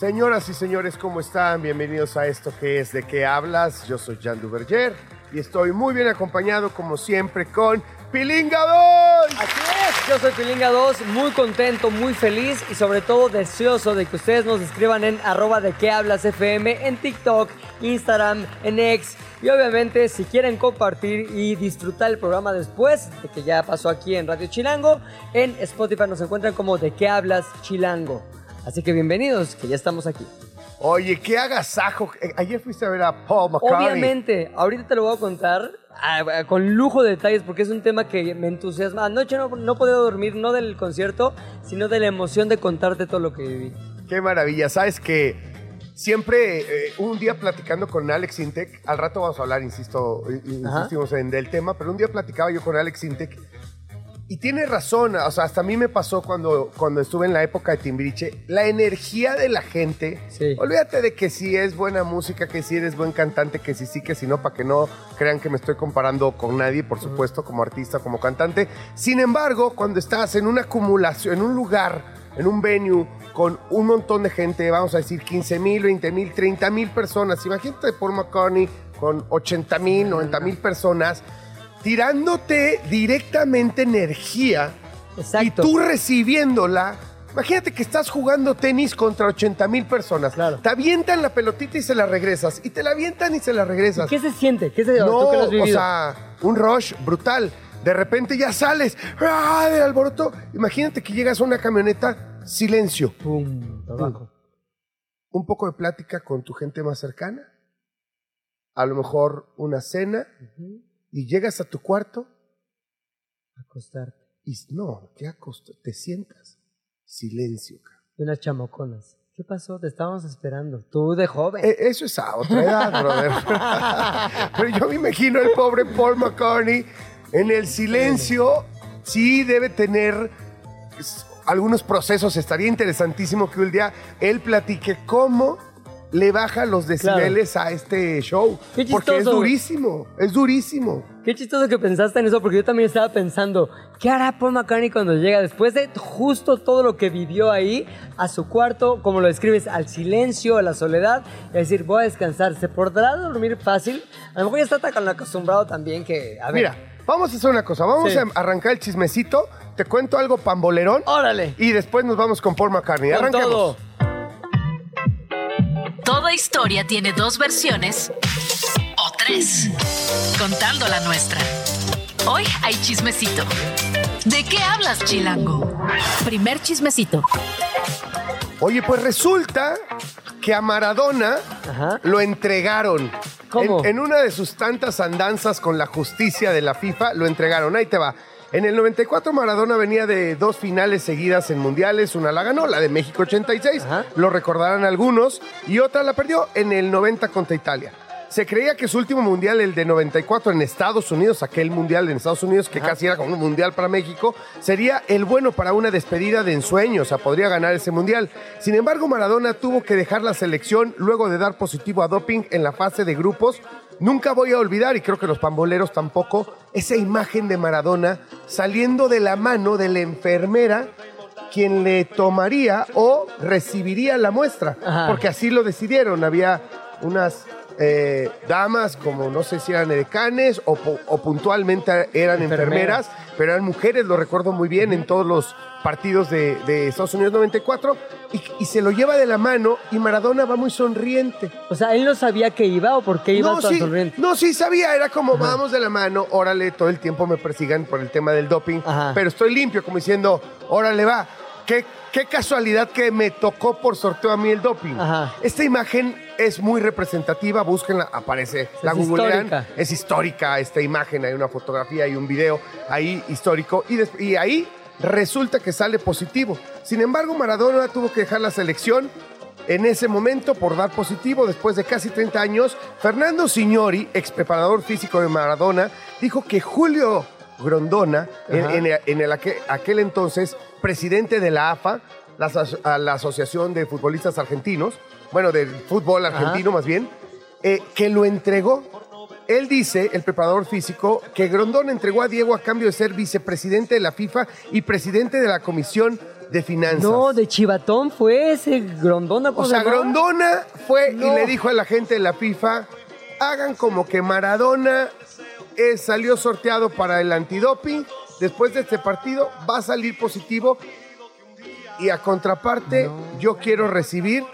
Señoras y señores, ¿cómo están? Bienvenidos a esto que es De qué hablas. Yo soy Jan Duverger y estoy muy bien acompañado, como siempre, con Pilinga 2. Así es, yo soy Pilinga 2, muy contento, muy feliz y sobre todo deseoso de que ustedes nos escriban en arroba de qué hablas FM en TikTok, Instagram, en X y obviamente si quieren compartir y disfrutar el programa después de que ya pasó aquí en Radio Chilango, en Spotify nos encuentran como de qué hablas Chilango. Así que bienvenidos, que ya estamos aquí. Oye, qué agasajo. Eh, Ayer fuiste a ver a Paul McCartney. Obviamente, ahorita te lo voy a contar con lujo de detalles porque es un tema que me entusiasma. Anoche no, no podido dormir, no del concierto, sino de la emoción de contarte todo lo que viví. Qué maravilla. Sabes que siempre, eh, un día platicando con Alex Intec, al rato vamos a hablar, insisto, insistimos en del tema, pero un día platicaba yo con Alex Intec y tiene razón, o sea, hasta a mí me pasó cuando, cuando estuve en la época de Timbiriche, la energía de la gente, Sí. olvídate de que si es buena música, que si eres buen cantante, que si sí, que si no, para que no crean que me estoy comparando con nadie, por supuesto, como artista, como cantante. Sin embargo, cuando estás en una acumulación, en un lugar, en un venue, con un montón de gente, vamos a decir 15 mil, 20 mil, 30 mil personas, imagínate Paul McCartney con 80 mil, 90 mil personas, tirándote directamente energía Exacto. y tú recibiéndola. Imagínate que estás jugando tenis contra 80 mil personas. Claro. Te avientan la pelotita y se la regresas. Y te la avientan y se la regresas. ¿Qué se siente? ¿Qué se no, lo has o sea, un rush brutal. De repente ya sales. ¡Ah! Del alboroto. Imagínate que llegas a una camioneta, silencio. Pum, abajo. Un poco de plática con tu gente más cercana. A lo mejor una cena. Y llegas a tu cuarto Acostarte. y no, ¿qué acosta? Te sientas. Silencio, cabrón. Y unas chamoconas. ¿Qué pasó? Te estábamos esperando. Tú de joven. Eh, Eso es a otra edad, brother. Pero yo me imagino el pobre Paul McCartney en el silencio. Sí debe tener algunos procesos. Estaría interesantísimo que un día él platique cómo le baja los decibeles a este show. Qué Porque es chistoso. durísimo, es durísimo. Qué chistoso que pensaste en eso, porque yo también estaba pensando, ¿qué hará Paul McCartney cuando llega después de justo todo lo que vivió ahí, a su cuarto, como lo describes, al silencio, a la soledad, y decir, voy a descansar? ¿Se podrá dormir fácil? A lo mejor ya está tan acostumbrado también que, a ver, Mira, vamos a hacer una cosa. Vamos Sí. a arrancar el chismecito. Te cuento algo pambolerón. órale, Y después nos vamos con Paul McCartney. con Arranquemos. todo. Toda historia tiene dos versiones o tres, contando la nuestra. Hoy hay chismecito. ¿De qué hablas, Chilango? Primer chismecito. Oye, pues resulta que a Maradona Ajá. lo entregaron. ¿Cómo? En, en una de sus tantas andanzas con la justicia de la FIFA, lo entregaron. Ahí te va. En el 94 Maradona venía de dos finales seguidas en mundiales. Una la ganó, la de México 86. Ajá. Lo recordarán algunos. Y otra la perdió en el 90 contra Italia. Se creía que su último mundial, el de 94 en Estados Unidos, aquel mundial en Estados Unidos que casi era como un mundial para México, sería el bueno para una despedida de ensueño, o sea, podría ganar ese mundial. Sin embargo, Maradona tuvo que dejar la selección luego de dar positivo a doping en la fase de grupos. Nunca voy a olvidar, y creo que los pamboleros tampoco, esa imagen de Maradona saliendo de la mano de la enfermera quien le tomaría o recibiría la muestra, Ajá. porque así lo decidieron. Había unas eh, damas, como no sé si eran edecanes o, o puntualmente eran Enfermeras. enfermeras, pero eran mujeres, lo recuerdo muy bien, en todos los partidos de, de Estados Unidos 94, y, y se lo lleva de la mano y Maradona va muy sonriente. O sea, él no sabía que iba o por qué iba No tan sí, sonriente. no, sí sabía, era como vamos de la mano, órale, todo el tiempo me persigan por el tema del doping, Ajá. pero estoy limpio, como diciendo, órale, va. Qué, qué casualidad que me tocó por sorteo a mí el doping. Ajá. Esta imagen es muy representativa, búsquenla, aparece, la googlean, histórica. es histórica esta imagen, hay una fotografía, hay un video ahí histórico, y, y ahí resulta que sale positivo. Sin embargo, Maradona tuvo que dejar la selección en ese momento por dar positivo después de casi 30 años. Fernando Signori, ex preparador físico de Maradona, dijo que Julio Grondona, en, Ajá. en- en el aquel, aquel entonces presidente de la AFA, la, a la Asociación de Futbolistas Argentinos, bueno, del fútbol argentino más bien, eh, que lo entregó. Él dice, el preparador físico, que Grondona entregó a Diego a cambio de ser vicepresidente de la FIFA y presidente de la Comisión de Finanzas. No, de Chivatón fue ese Grondona. O ¿cómo se sea? Grondona fue No. y le dijo a la gente de la FIFA, hagan como que Maradona eh, salió sorteado para el antidoping, después de este partido va a salir positivo y a contraparte yo quiero recibir,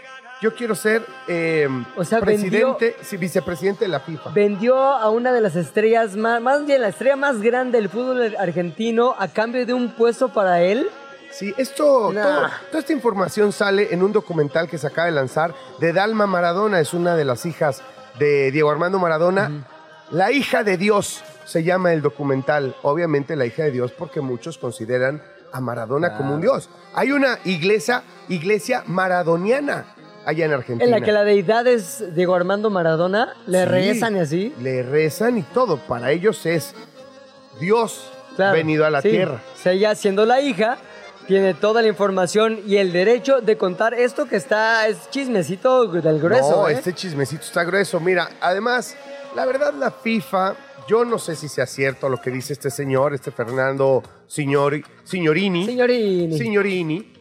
yo quiero ser eh, O sea, presidente, sí, vicepresidente de la FIFA. Vendió a una de las estrellas más, más bien la estrella más grande del fútbol argentino a cambio de un puesto para él. Sí, esto, Nah. todo- toda esta información sale en un documental que se acaba de lanzar de Dalma Maradona, es una de las hijas de Diego Armando Maradona. La hija de Dios se llama el documental. Obviamente la hija de Dios porque muchos consideran a Maradona como un dios. Hay una iglesia, iglesia maradoniana allá en Argentina. En la que la deidad es Diego Armando Maradona. Le Sí, rezan y así. Le rezan y todo. Para ellos es Dios Claro, venido a la sí. tierra. O sea, ella siendo la hija, tiene toda la información y el derecho de contar esto que está, es chismecito del grueso. No, ¿eh? este chismecito está grueso. Mira, además, la verdad, la FIFA, yo no sé si sea cierto lo que dice este señor, este Fernando Signori, Signorini. Signorini. Signorini.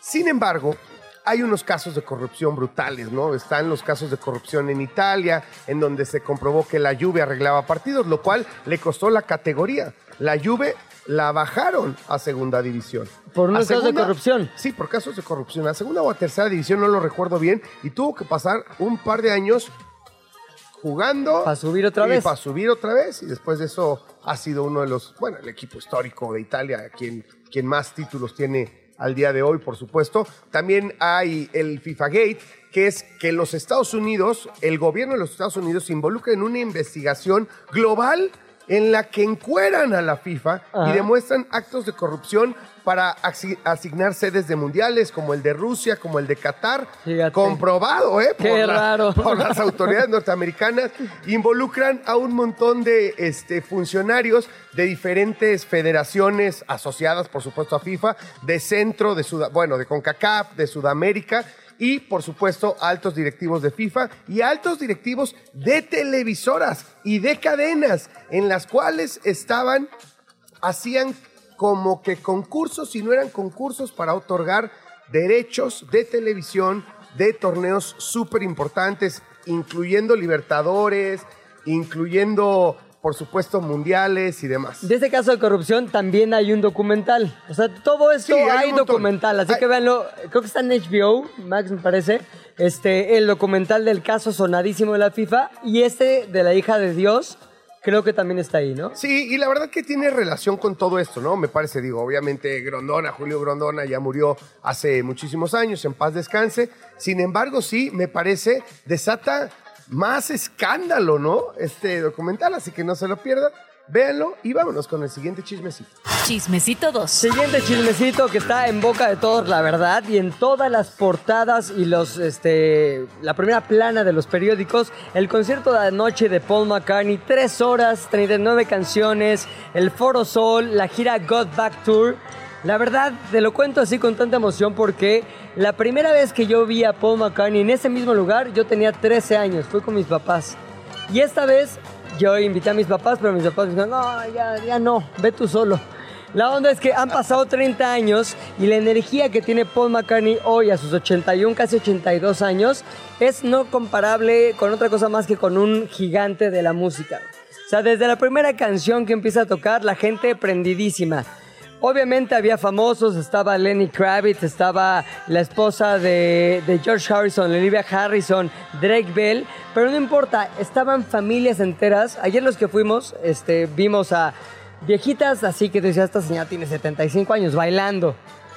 Sin embargo, hay unos casos de corrupción brutales, ¿no? Están los casos de corrupción en Italia, en donde se comprobó que la Juve arreglaba partidos, lo cual le costó la categoría. La Juve la bajaron a segunda división. Por unos casos de corrupción. Sí, por casos de corrupción. A segunda o a tercera división no lo recuerdo bien y tuvo que pasar un par de años jugando. Pa' subir otra y vez. Para subir otra vez y después de eso ha sido uno de los, bueno, el equipo histórico de Italia, quien, quien más títulos tiene al día de hoy, por supuesto. También hay el FIFA Gate, que es que los Estados Unidos, el gobierno de los Estados Unidos se involucra en una investigación global en la que encueran a la FIFA y demuestran actos de corrupción para asi- asignar sedes de mundiales como el de Rusia, como el de Qatar. Fíjate. Comprobado, ¿eh? Qué la- raro. por las autoridades norteamericanas. Involucran a un montón de este, funcionarios de diferentes federaciones asociadas, por supuesto, a FIFA, de centro, de Sud bueno, de CONCACAF, de Sudamérica. Y, por supuesto, altos directivos de FIFA y altos directivos de televisoras y de cadenas, en las cuales estaban hacían como que concursos y no eran concursos para otorgar derechos de televisión de torneos súper importantes, incluyendo Libertadores, incluyendo, por supuesto, mundiales y demás. De este caso de corrupción también hay un documental. O sea, todo esto Sí, hay documental. Así Hay- que véanlo. Creo que está en HBO, Max me parece. Este, el documental del caso sonadísimo de la FIFA. Y este de la hija de Dios, creo que también está ahí, ¿no? Sí, y la verdad que tiene relación con todo esto, ¿no? Me parece, digo, obviamente Grondona, Julio Grondona ya murió hace muchísimos años, en paz descanse. Sin embargo, sí, me parece, desata más escándalo, ¿no? Este documental, así que no se lo pierdan. Véanlo y vámonos con el siguiente chismecito. Chismecito 2. Siguiente chismecito que está en boca de todos, la verdad, y en todas las portadas y los, este, la primera plana de los periódicos, el concierto de anoche de Paul McCartney, 3 horas, 39 canciones, el Foro Sol, la gira Got Back Tour. La verdad, te lo cuento así con tanta emoción porque la primera vez que yo vi a Paul McCartney en ese mismo lugar, yo tenía 13 años, fui con mis papás. Y esta vez yo invité a mis papás, pero mis papás me dijeron, no, ya, ya no, ve tú solo. La onda es que han pasado 30 años y la energía que tiene Paul McCartney hoy a sus 81, casi 82 años, es no comparable con otra cosa más que con un gigante de la música. O sea, desde la primera canción que empieza a tocar, la gente prendidísima. Obviamente había famosos, estaba Lenny Kravitz, estaba la esposa de, de George Harrison, Olivia Harrison, Drake Bell, pero no importa, estaban familias enteras. Ayer los que fuimos, este, vimos a viejitas, así que decía, esta señora tiene 75 años bailando.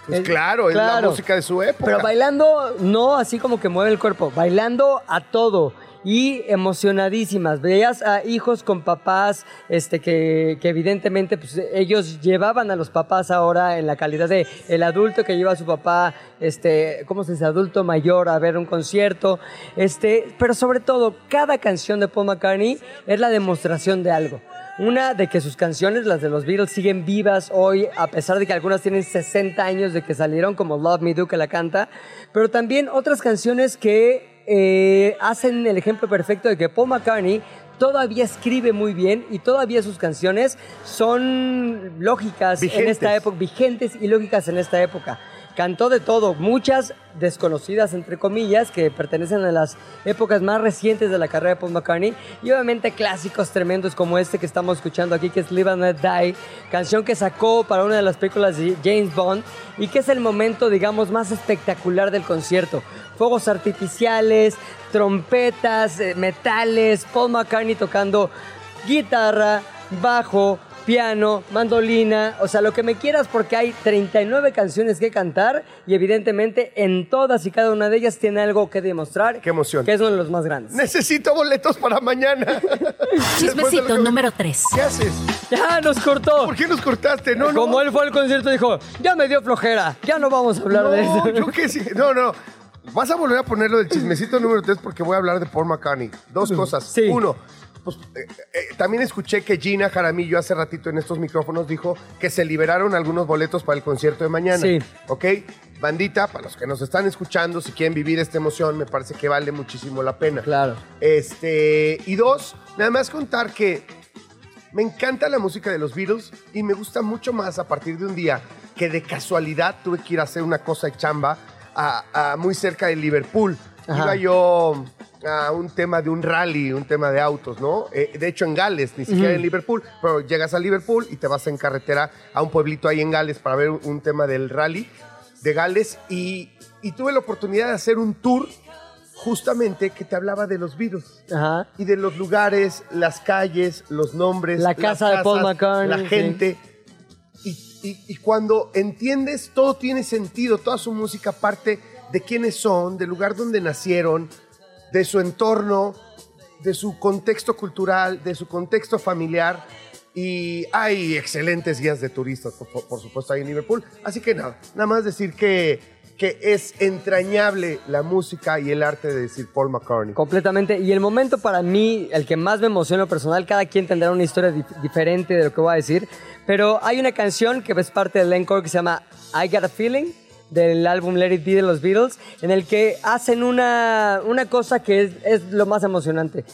Pues Eh, claro, es la música de su época. Pero bailando, no así como que mueve el cuerpo, bailando a todo. Y emocionadísimas. Veías a hijos con papás este, que, evidentemente pues, ellos llevaban a los papás ahora en la calidad de el adulto que lleva a su papá, este, ¿cómo se dice? Adulto mayor a ver un concierto. Este, pero sobre todo, cada canción de Paul McCartney es la demostración de algo. Una de que sus canciones, las de los Beatles, siguen vivas hoy, a pesar de que algunas tienen 60 años de que salieron, como Love Me Do, que la canta, pero también otras canciones que eh, hacen el ejemplo perfecto de que Paul McCartney todavía escribe muy bien y todavía sus canciones son lógicas en esta época, vigentes y lógicas en esta época. Cantó de todo, muchas desconocidas entre comillas que pertenecen a las épocas más recientes de la carrera de Paul McCartney y obviamente clásicos tremendos como este que estamos escuchando aquí que es Live and Let Die, canción que sacó para una de las películas de James Bond y que es el momento digamos más espectacular del concierto. Fuegos artificiales, trompetas, eh, metales, Paul McCartney tocando guitarra, bajo, piano, mandolina, o sea, lo que me quieras porque hay 39 canciones que cantar y evidentemente en todas y cada una de ellas tiene algo que demostrar. Qué emoción. Que es uno de los más grandes. Necesito boletos para mañana. De Chismecito que- número 3. ¿Qué haces? Ya nos cortó. ¿Por qué nos cortaste? No, no. Como él fue al concierto dijo, ya me dio flojera, ya no vamos a hablar de No, eso. yo qué sí. No, no. Vas a volver a ponerlo del chismecito número 3 porque voy a hablar de Paul McCartney. Dos cosas. Sí. Uno, pues, eh, eh, también escuché que Gina Jaramillo hace ratito en estos micrófonos dijo que se liberaron algunos boletos para el concierto de mañana. Sí. ¿Ok? Bandita, para los que nos están escuchando, si quieren vivir esta emoción, me parece que vale muchísimo la pena. Claro. Este, y dos, nada más contar que me encanta la música de los Beatles y me gusta mucho más a partir de un día que de casualidad tuve que ir a hacer una cosa de chamba a, a muy cerca de Liverpool. Ajá. Iba yo a un tema de un rally, un tema de autos, ¿no? Eh, de hecho en Gales, ni siquiera en Liverpool, pero llegas a Liverpool y te vas en carretera a un pueblito ahí en Gales para ver un, un tema del rally de Gales y, y tuve la oportunidad de hacer un tour justamente que te hablaba de los Ajá. y de los lugares, las calles, los nombres, La casa de Paul McCartney, la sí. gente. Y, y- y cuando entiendes, todo tiene sentido, toda su música parte de quiénes son, del lugar donde nacieron, de su entorno, de su contexto cultural, de su contexto familiar. Y hay excelentes guías de turistas, por, supuesto, ahí en Liverpool. Así que nada, nada más decir que, que es entrañable la música y el arte de decir Paul McCartney. Completamente. Y el momento para mí, el que más me emociona personal, cada quien tendrá una historia dif- diferente de lo que voy a decir. Pero hay una canción que es parte del encore que se llama I Got a Feeling del álbum Let It Be de los Beatles, en el que hacen una, una cosa que es, lo más emocionante.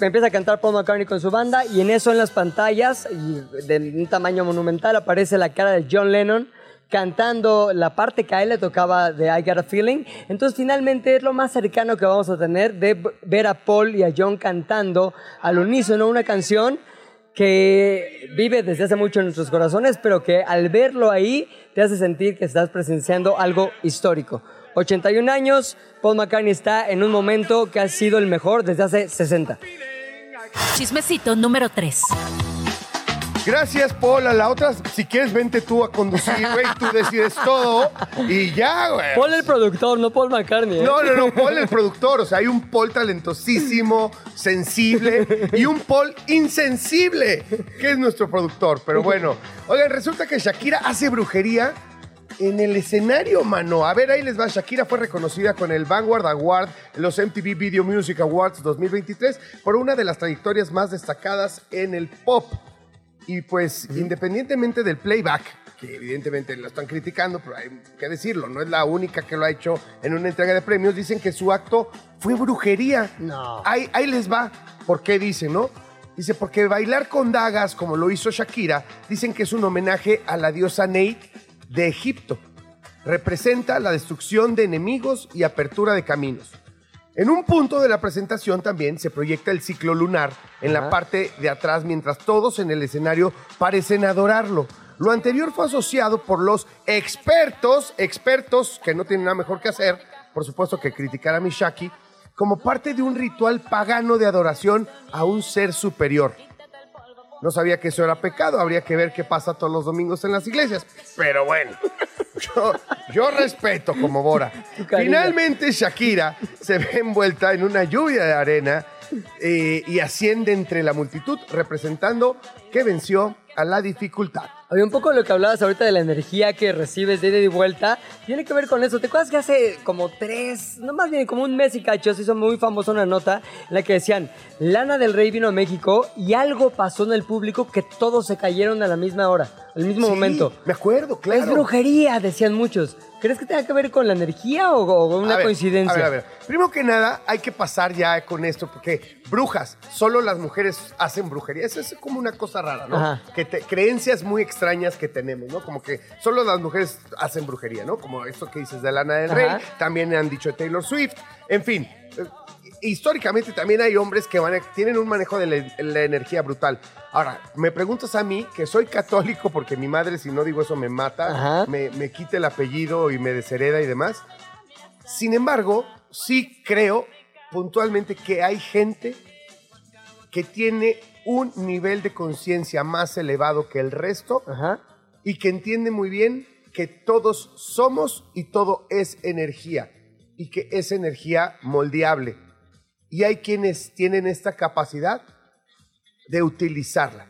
Empieza a cantar Paul McCartney con su banda y en eso en las pantallas, y de un tamaño monumental, aparece la cara de John Lennon cantando la parte que a él le tocaba de I Got a Feeling. Entonces finalmente es lo más cercano que vamos a tener de ver a Paul y a John cantando al unísono una canción que vive desde hace mucho en nuestros corazones, pero que al verlo ahí te hace sentir que estás presenciando algo histórico. 81 años, Paul McCartney está en un momento que ha sido el mejor desde hace 60. Chismecito número 3. Gracias, Paul. A la otra, si quieres, vente tú a conducir, güey. Tú decides todo y ya, güey. Paul el productor, no Paul McCartney. ¿eh? No, no, no, Paul el productor. O sea, hay un Paul talentosísimo, sensible y un Paul insensible, que es nuestro productor. Pero bueno, oigan, resulta que Shakira hace brujería en el escenario, mano. A ver, ahí les va. Shakira fue reconocida con el Vanguard Award en los MTV Video Music Awards 2023 por una de las trayectorias más destacadas en el pop. Y pues, independientemente del playback, que evidentemente lo están criticando, pero hay que decirlo, no es la única que lo ha hecho en una entrega de premios, dicen que su acto fue brujería. No. Ahí, ahí les va. ¿Por qué dicen, no? Dice, porque bailar con dagas, como lo hizo Shakira, dicen que es un homenaje a la diosa Neit de Egipto. Representa la destrucción de enemigos y apertura de caminos. En un punto de la presentación también se proyecta el ciclo lunar en la parte de atrás mientras todos en el escenario parecen adorarlo. Lo anterior fue asociado por los expertos, expertos que no tienen nada mejor que hacer, por supuesto que criticar a Mishaki, como parte de un ritual pagano de adoración a un ser superior. No sabía que eso era pecado, habría que ver qué pasa todos los domingos en las iglesias. Pero bueno, Yo, yo respeto como Bora. Finalmente Shakira se ve envuelta en una lluvia de arena eh, y asciende entre la multitud representando que venció a la dificultad. Oye, un poco lo que hablabas ahorita de la energía que recibes de ida y vuelta, tiene que ver con eso. ¿Te acuerdas que hace como tres, no más bien como un mes y cacho, se hizo muy famosa una nota en la que decían, Lana del Rey vino a México y algo pasó en el público que todos se cayeron a la misma hora, al mismo Sí, momento. Me acuerdo, claro. Es brujería, decían muchos. ¿Crees que tenga que ver con la energía o, o una A ver, coincidencia? A ver, a ver. Primero que nada, hay que pasar ya con esto, porque brujas, solo las mujeres hacen brujería. Eso es como una cosa rara, ¿no? Ajá. Que te- creencias muy extrañas que tenemos, ¿no? Como que solo las mujeres hacen brujería, ¿no? Como esto que dices de Lana del Rey, también han dicho de Taylor Swift. En fin, eh, históricamente también hay hombres que van a- tienen un manejo de la, la energía brutal. Ahora, me preguntas a mí, que soy católico, porque mi madre, si no digo eso, me mata, me, me quita el apellido y me deshereda y demás. Sin embargo, sí creo puntualmente que hay gente que tiene un nivel de conciencia más elevado que el resto Ajá. y que entiende muy bien que todos somos y todo es energía y que es energía moldeable. Y hay quienes tienen esta capacidad de utilizarla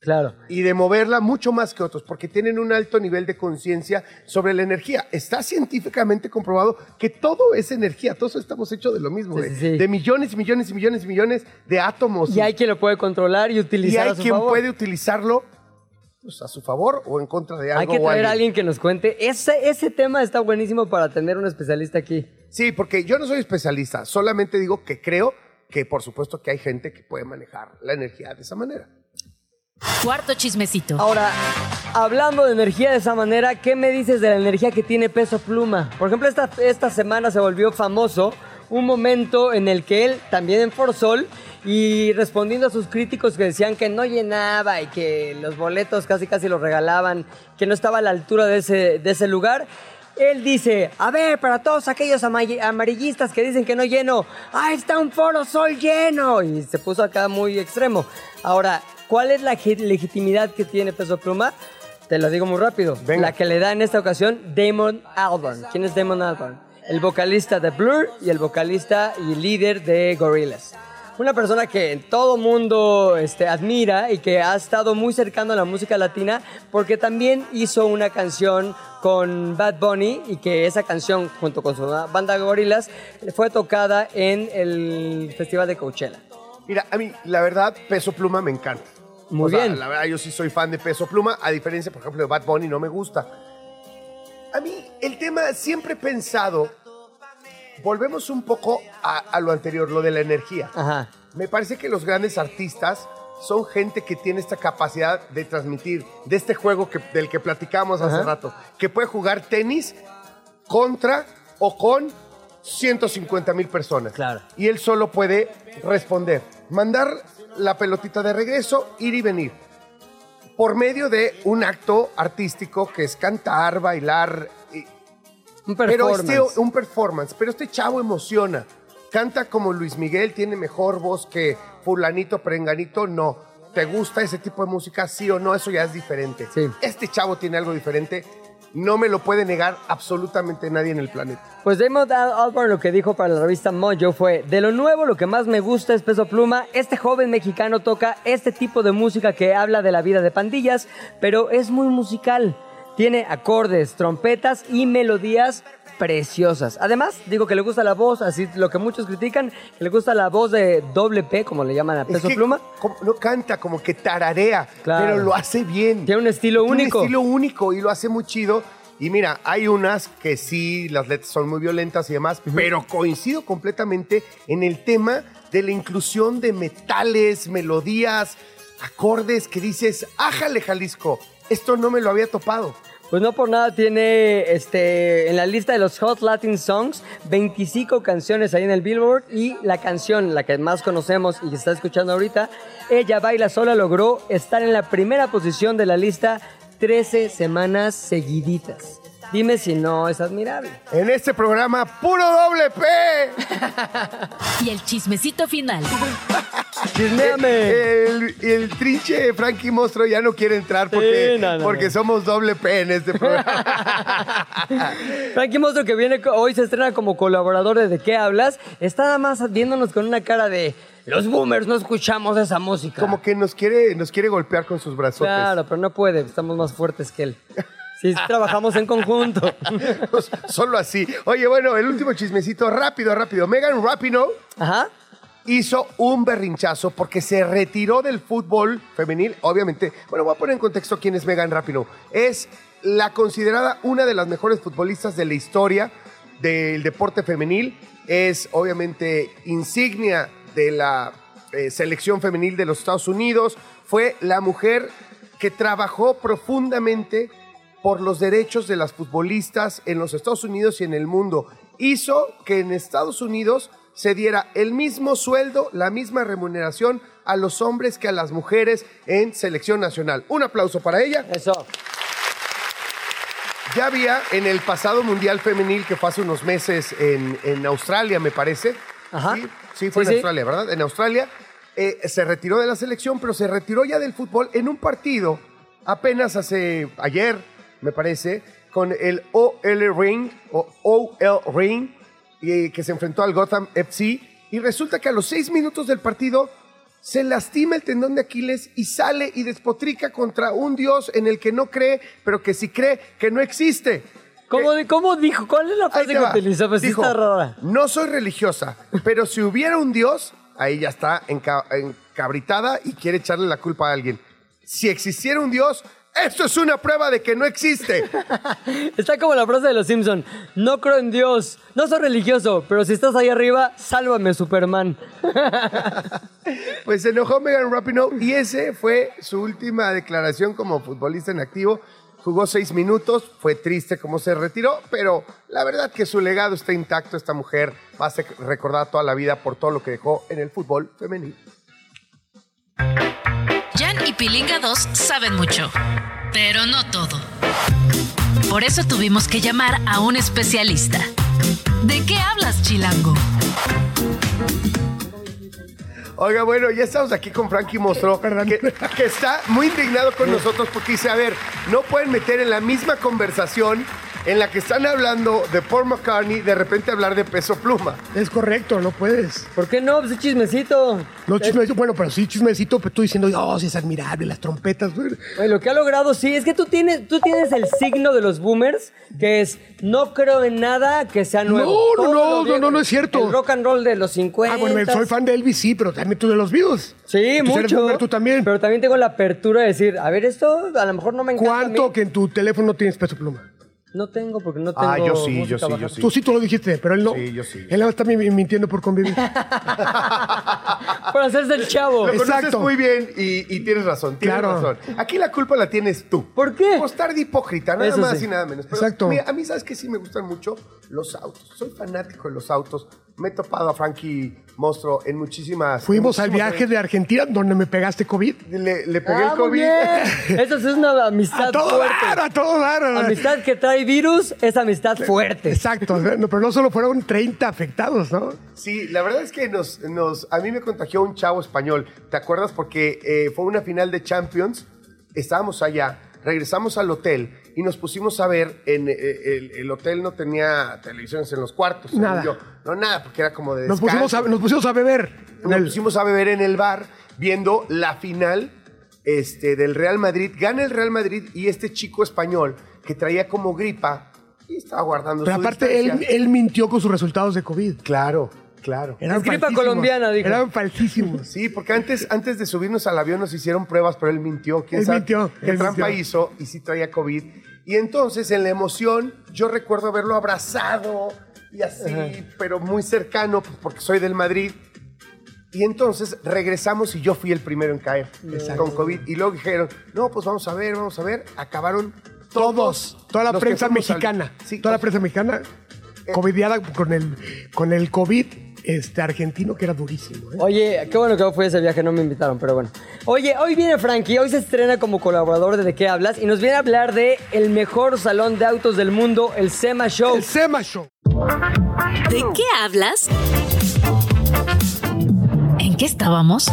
Claro. y de moverla mucho más que otros, porque tienen un alto nivel de conciencia sobre la energía. Está científicamente comprobado que todo es energía, todos estamos hechos de lo mismo, Sí, de, sí, sí. de millones y millones y millones y millones de átomos. Y hay quien lo puede controlar y Y utilizar hay a su quien favor. puede utilizarlo pues, a su favor o en contra de algo. Hay que traer a alguien. alguien que nos cuente. Ese, ese tema está buenísimo para tener un especialista aquí. Sí, porque yo no soy especialista, solamente digo que creo que por supuesto que hay gente que puede manejar la energía de esa manera. Cuarto chismecito. Ahora, hablando de energía de esa manera, ¿qué me dices de la energía que tiene Peso Pluma? Por ejemplo, esta, esta semana se volvió famoso un momento en el que él, también en Forsol, y respondiendo a sus críticos que decían que no llenaba y que los boletos casi casi los regalaban, que no estaba a la altura de ese, de ese lugar, él dice, a ver, para todos aquellos ama- amarillistas que dicen que no lleno, ¡ahí está un Foro Sol lleno! Y se puso acá muy extremo. Ahora, ¿cuál es la legitimidad que tiene Peso Pluma? Te lo digo muy rápido. Venga. La que le da en esta ocasión Damon Albarn. ¿Quién es Damon Albarn? El vocalista de Blur y el vocalista y líder de Gorillaz. Una persona que todo mundo este, admira y que ha estado muy cercano a la música latina porque también hizo una canción con Bad Bunny y que esa canción junto con su banda Gorillaz fue tocada en el Festival de Coachella. Mira, a mí la verdad Peso Pluma me encanta. Muy O sea, bien. La verdad yo sí soy fan de Peso Pluma, a diferencia por ejemplo de Bad Bunny no me gusta. A mí el tema siempre he pensado, volvemos un poco a, a lo anterior, lo de la energía. Ajá. Me parece que los grandes artistas son gente que tiene esta capacidad de transmitir, de este juego que, del que platicábamos hace rato, que puede jugar tenis contra o con 150 mil personas. Claro. Y él solo puede responder, mandar la pelotita de regreso, ir y venir. Por medio de un acto artístico que es cantar, bailar, Un pero performance. este, un performance, pero este chavo emociona. Canta como Luis Miguel, tiene mejor voz que fulanito, prenganito, no. ¿Te gusta ese tipo de música? Sí o no, eso ya es diferente. Sí. Este chavo tiene algo diferente. No me lo puede negar absolutamente nadie en el planeta. Pues Damon Al- Albarn lo que dijo para la revista Mojo fue, de lo nuevo lo que más me gusta es Peso Pluma, este joven mexicano toca este tipo de música que habla de la vida de pandillas, pero es muy musical, tiene acordes, trompetas y melodías preciosas. Además, digo que le gusta la voz, así lo que muchos critican, que le gusta la voz de doble P, como le llaman a Es Peso que Pluma. como- no canta, como que tararea, Claro. pero lo hace bien. Tiene un estilo Tiene único. Un estilo único y lo hace muy chido. Y mira, hay unas que sí, las letras son muy violentas y demás, pero coincido completamente en el tema de la inclusión de metales, melodías, acordes que dices, ájale Jalisco, esto no me lo había topado. Pues no por nada tiene este, en la lista de los Hot Latin Songs 25 canciones ahí en el Billboard y la canción, la que más conocemos y que está escuchando ahorita, Ella Baila Sola logró estar en la primera posición de la lista 13 semanas seguiditas. Dime si no es admirable. En este programa, puro doble P. Y el chismecito final. Chisméame. El, el trinche Frankie Monstruo ya no quiere entrar porque, Sí, no, no, porque no. somos doble P en este programa. Frankie Monstruo que viene hoy se estrena como colaborador de ¿De qué hablas? Está nada más viéndonos con una cara de los boomers no escuchamos esa música. Como que nos quiere, nos quiere golpear con sus brazotes. Claro, pero no puede, estamos más fuertes que él. Sí, trabajamos en conjunto. Solo así. Oye, bueno, el último chismecito, rápido, rápido. Megan Rapinoe Ajá. Hizo un berrinchazo porque se retiró del fútbol femenil. Obviamente, bueno, voy a poner en contexto quién es Megan Rapinoe. Es la considerada una de las mejores futbolistas de la historia del deporte femenil. Es obviamente insignia de la eh, selección femenil de los Estados Unidos. Fue la mujer que trabajó profundamente por los derechos de las futbolistas en los Estados Unidos y en el mundo. Hizo que en Estados Unidos se diera el mismo sueldo, la misma remuneración a los hombres que a las mujeres en selección nacional. Un aplauso para ella. Eso. Ya había en el pasado Mundial Femenil que fue hace unos meses en, en Australia, me parece. Ajá. Sí, sí, fue Sí, en sí. Australia, ¿verdad? En Australia eh, se retiró de la selección, pero se retiró ya del fútbol en un partido apenas hace ayer, me parece, con el OL Ring o OL Ring, y, que se enfrentó al Gotham FC. Y resulta que a los seis minutos del partido se lastima el tendón de Aquiles y sale y despotrica contra un dios en el que no cree, pero que sí cree que no existe. ¿Cómo, Eh, cómo dijo? ¿Cuál es la frase que va. utilizó? Pues Dijo, está. No soy religiosa, pero si hubiera un dios, ahí ya está enca- encabritada y quiere echarle la culpa a alguien. Si existiera un dios, esto es una prueba de que no existe. Está como la frase de los Simpson. No creo en Dios. No soy religioso, pero si estás ahí arriba, sálvame, Superman. Pues se enojó Megan Rapinoe y ese fue su última declaración como futbolista en activo. Jugó seis minutos, fue triste como se retiró, pero la verdad que su legado está intacto. Esta mujer va a ser recordada toda la vida por todo lo que dejó en el fútbol femenil. Jan y Pilinga 2 saben mucho, pero no todo. Por eso tuvimos que llamar a un especialista. ¿De qué hablas, Chilango? Oiga, bueno, ya estamos aquí con Frankie Mostro, que, que está muy indignado con nosotros porque dice, a ver, no pueden meter en la misma conversación en la que están hablando de Paul McCartney, de repente hablar de peso pluma. Es correcto, no puedes. ¿Por qué no? Pues es chismecito. No chismecito, bueno, pero sí chismecito, pero tú diciendo, oh, sí es admirable, las trompetas. güey. Güey, lo que ha logrado, sí, es que tú tienes, tú tienes el signo de los boomers, que es no creo en nada que sea nuevo. No, no, Todo no, lo no, no, no es cierto. El rock and roll de los 50. Ah, bueno, soy fan de Elvis, sí, pero también tú de los Beatles. Sí, Tú eres mucho. boomer, tú también. Pero también tengo la apertura de decir, a ver, esto a lo mejor no me encanta. a ¿Cuánto mí. que en tu teléfono tienes peso pluma? No tengo, porque no tengo. Ah, yo sí, yo sí, yo sí. Tú sí tú lo dijiste, pero él no. Sí, yo sí. Él ahora está mi- mintiendo por convivir. Por hacerse el chavo. Lo conoces Exacto. muy bien y, y tienes razón, tienes Claro. razón. Aquí la culpa la tienes tú. ¿Por qué? Por estar de hipócrita, nada Eso más sí. y nada menos. Pero, Exacto. mira, a mí, ¿sabes que Sí me gustan mucho los autos. Soy fanático de los autos. Me he topado a Frankie Monstruo en muchísimas... Fuimos en al viaje de Argentina donde me pegaste COVID. Le, le pegué Ah, el muy COVID. sí es una amistad A todo fuerte. dar, a todo dar. Amistad que trae virus es amistad fuerte. Exacto, no, pero no solo fueron 30 afectados, ¿no? Sí, la verdad es que nos, nos, a mí me contagió un chavo español. ¿Te acuerdas? Porque eh, fue una final de Champions. Estábamos allá, regresamos al hotel y nos pusimos a ver. En, eh, el, el hotel no tenía televisiones en los cuartos. según Nada. yo. No, nada, porque era como de. Nos pusimos, a, nos pusimos a beber. en Nos el- pusimos a beber en el bar viendo la final este, del Real Madrid. Gana el Real Madrid y este chico español que traía como gripa y estaba guardando pero su aparte, él, distancia. él mintió con sus resultados de COVID. Claro, claro. Eran Es gripa falsísimos. colombiana, dijo. Eran falsísimos. Sí, porque antes, antes de subirnos al avión nos hicieron pruebas, pero él mintió. ¿Quién Él sabe mintió, qué él trampa mintió. hizo? Y sí traía COVID. Y entonces, en la emoción, yo recuerdo haberlo abrazado y así, pero muy cercano, pues, porque soy del Madrid. Y entonces regresamos y yo fui el primero en caer con COVID. Y luego dijeron, no, pues vamos a ver, vamos a ver. Acabaron todos. Toda la prensa al- mexicana. Sí, toda la prensa mexicana. Covidiada con el, con el COVID este, argentino, que era durísimo. ¿eh? Oye, qué bueno que fue ese viaje, no me invitaron, pero bueno. Oye, hoy viene Frankie, hoy se estrena como colaborador de ¿De qué hablas? Y nos viene a hablar de el mejor salón de autos del mundo, el SEMA Show. El SEMA Show. ¿De qué hablas? ¿En qué estábamos?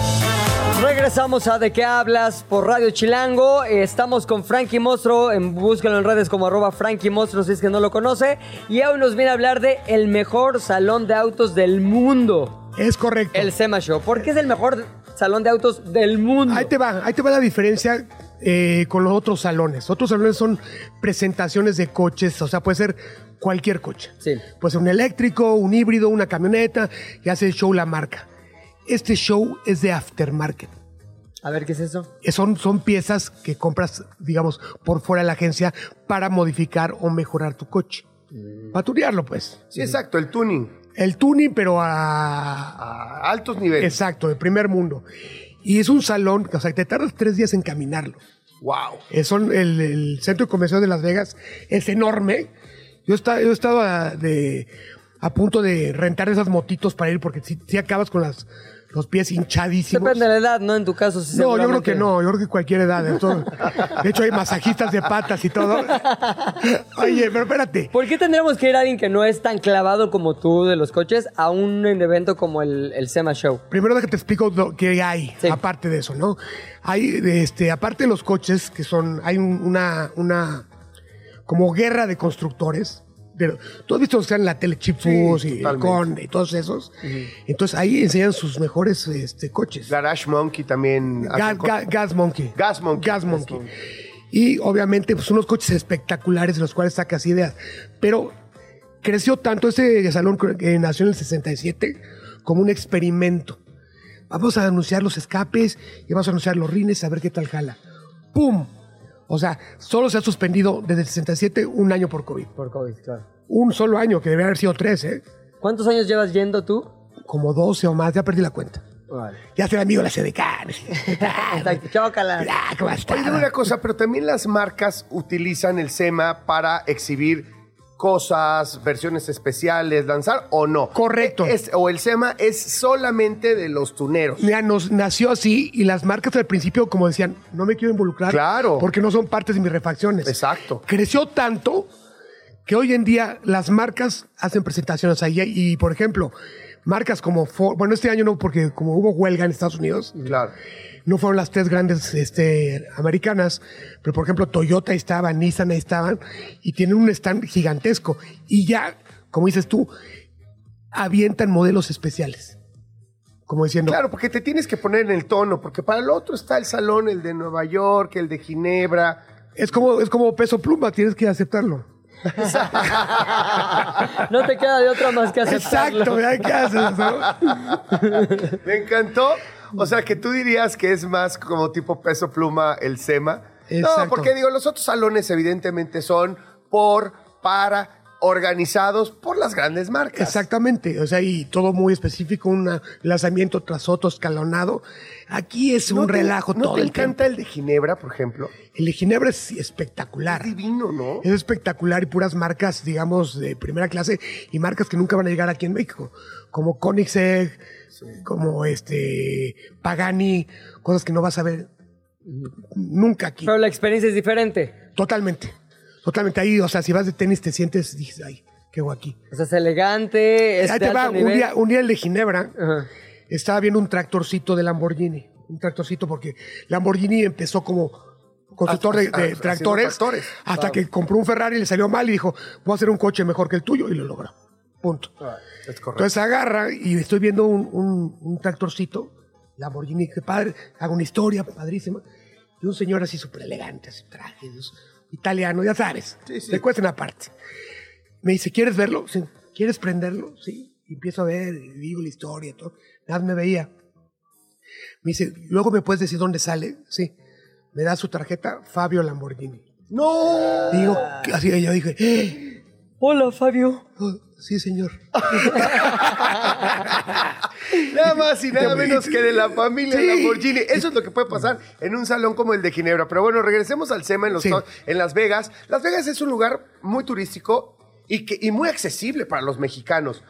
Regresamos a De qué hablas por Radio Chilango. Estamos con Frankie Mostro. En, búsquenlo en redes como arroba Frankie Mostro si es que no lo conoce. Y hoy nos viene a hablar de el mejor salón de autos del mundo. Es correcto. El SEMA Show. ¿Por qué es el mejor salón de autos del mundo? Ahí te va, ahí te va la diferencia eh, con los otros salones. Otros salones son presentaciones de coches, o sea, puede ser cualquier coche. Sí. Puede ser un eléctrico, un híbrido, una camioneta, y hace show la marca. Este show es de aftermarket. A ver, ¿qué es eso? Eh, Son, son piezas que compras, digamos, por fuera de la agencia para modificar o mejorar tu coche. Para tunearlo, pues. Sí, exacto, el tuning. El tuning, pero a, A altos niveles. Exacto, de primer mundo. Y es un salón, o sea, te tardas tres días en caminarlo. Wow. Eh, son el, el centro de convención de Las Vegas es enorme. Yo, yo estaba de, a punto de rentar esas motitos para ir porque si, si acabas con las, los pies hinchadísimos. Depende de la edad, ¿no? En tu caso, sí. No, yo creo que no, yo creo que cualquier edad. entonces- de hecho, hay masajistas de patas y todo. Oye, pero espérate. ¿Por qué tendríamos que ir a alguien que no es tan clavado como tú de los coches a un evento como el, el SEMA Show? Primero que te explico lo que hay, Sí. aparte de eso, ¿no? Hay, este, aparte de los coches, que son, hay un- una, una, como guerra de constructores. Pero, tú has visto que están en la tele Chip Foos y el. Conde y todos esos. Entonces ahí enseñan sus mejores este, coches. Garage Monkey también. Ga- Gas Monkey. Gas Monkey. Gas Monkey. Y obviamente, pues unos coches espectaculares de los cuales sacas ideas. Pero creció tanto ese salón que nació en el 67 como un experimento. Vamos a anunciar los escapes y vamos a anunciar los rines a ver qué tal jala. ¡Pum! O sea, solo se ha suspendido desde el 67 un año por COVID. Por COVID, claro. Un solo año, que debería haber sido tres, ¿eh? ¿Cuántos años llevas yendo tú? Como 12 o más, ya perdí la cuenta. Vale. Ya soy amigo de la CDK. Exacto, chócala. Oye, una cosa, pero también las marcas utilizan el SEMA para exhibir cosas, versiones especiales, lanzar o no. Correcto. Es- o el SEMA es solamente de los tuneros. Mira, nos nació así y las marcas al principio, como decían, no me quiero involucrar. Claro. Porque no son partes de mis refacciones. Exacto. Creció tanto que hoy en día las marcas hacen presentaciones ahí. Y, por ejemplo, marcas como Ford, bueno, este año no, porque como hubo huelga en Estados Unidos, Claro. no fueron las tres grandes este, americanas, pero por ejemplo Toyota estaba, Nissan ahí estaban, y tienen un stand gigantesco. Y ya, como dices tú, avientan modelos especiales. Como diciendo, Claro, porque te tienes que poner en el tono, porque para el otro está el salón, el de Nueva York, el de Ginebra. es como, es como peso pluma, tienes que aceptarlo. No te queda de otra más que aceptarlo. Exacto, ¿verdad? ¿qué haces? no? Me encantó. O sea, que tú dirías que es más como tipo peso pluma el SEMA. No, porque digo, los otros salones evidentemente son por, para, organizados por las grandes marcas. Exactamente, o sea, y todo muy específico, un lanzamiento tras otro escalonado. Aquí es ¿No un te- relajo ¿No todo te el encanta tiempo. el de Ginebra, por ejemplo? El de Ginebra es espectacular. Es divino, ¿no? Es espectacular y puras marcas, digamos, de primera clase y marcas que nunca van a llegar aquí en México, como Koenigsegg, como este Pagani, cosas que no vas a ver nunca aquí. Pero la experiencia es diferente. Totalmente, totalmente ahí, o sea, si vas de tenis te sientes, dices, ay, qué hago aquí. O sea, es elegante, es Ahí de te va, un día, un día el de Ginebra, Ajá. estaba viendo un tractorcito de Lamborghini, un tractorcito porque Lamborghini empezó como constructor de, Ah, de ah, tractores, tractores, hasta claro. que compró un Ferrari y le salió mal y dijo, voy a hacer un coche mejor que el tuyo y lo logró. Punto. Es correcto. Entonces agarra y estoy viendo un, un- un tractorcito, Lamborghini, qué padre, hago una historia padrísima, y un señor así súper elegante, así traje, es italiano, ya sabes, Sí, cuesta una parte. Me dice, ¿quieres verlo? Sí. ¿Quieres prenderlo? Sí. Y empiezo a ver, y digo la historia y todo. Nada más me veía. Me dice, ¿luego me puedes decir dónde sale? Sí. Me da su tarjeta, Fabio Lamborghini. ¡No! Digo, así yo dije, "Eh, Hola, Fabio. Sí, señor. Nada más y nada menos que de la familia Sí. Lamborghini. Eso es lo que puede pasar en un salón como el de Ginebra. Pero bueno, regresemos al SEMA en, los Sí. en Las Vegas. Las Vegas es un lugar muy turístico y, que, y muy accesible para los mexicanos.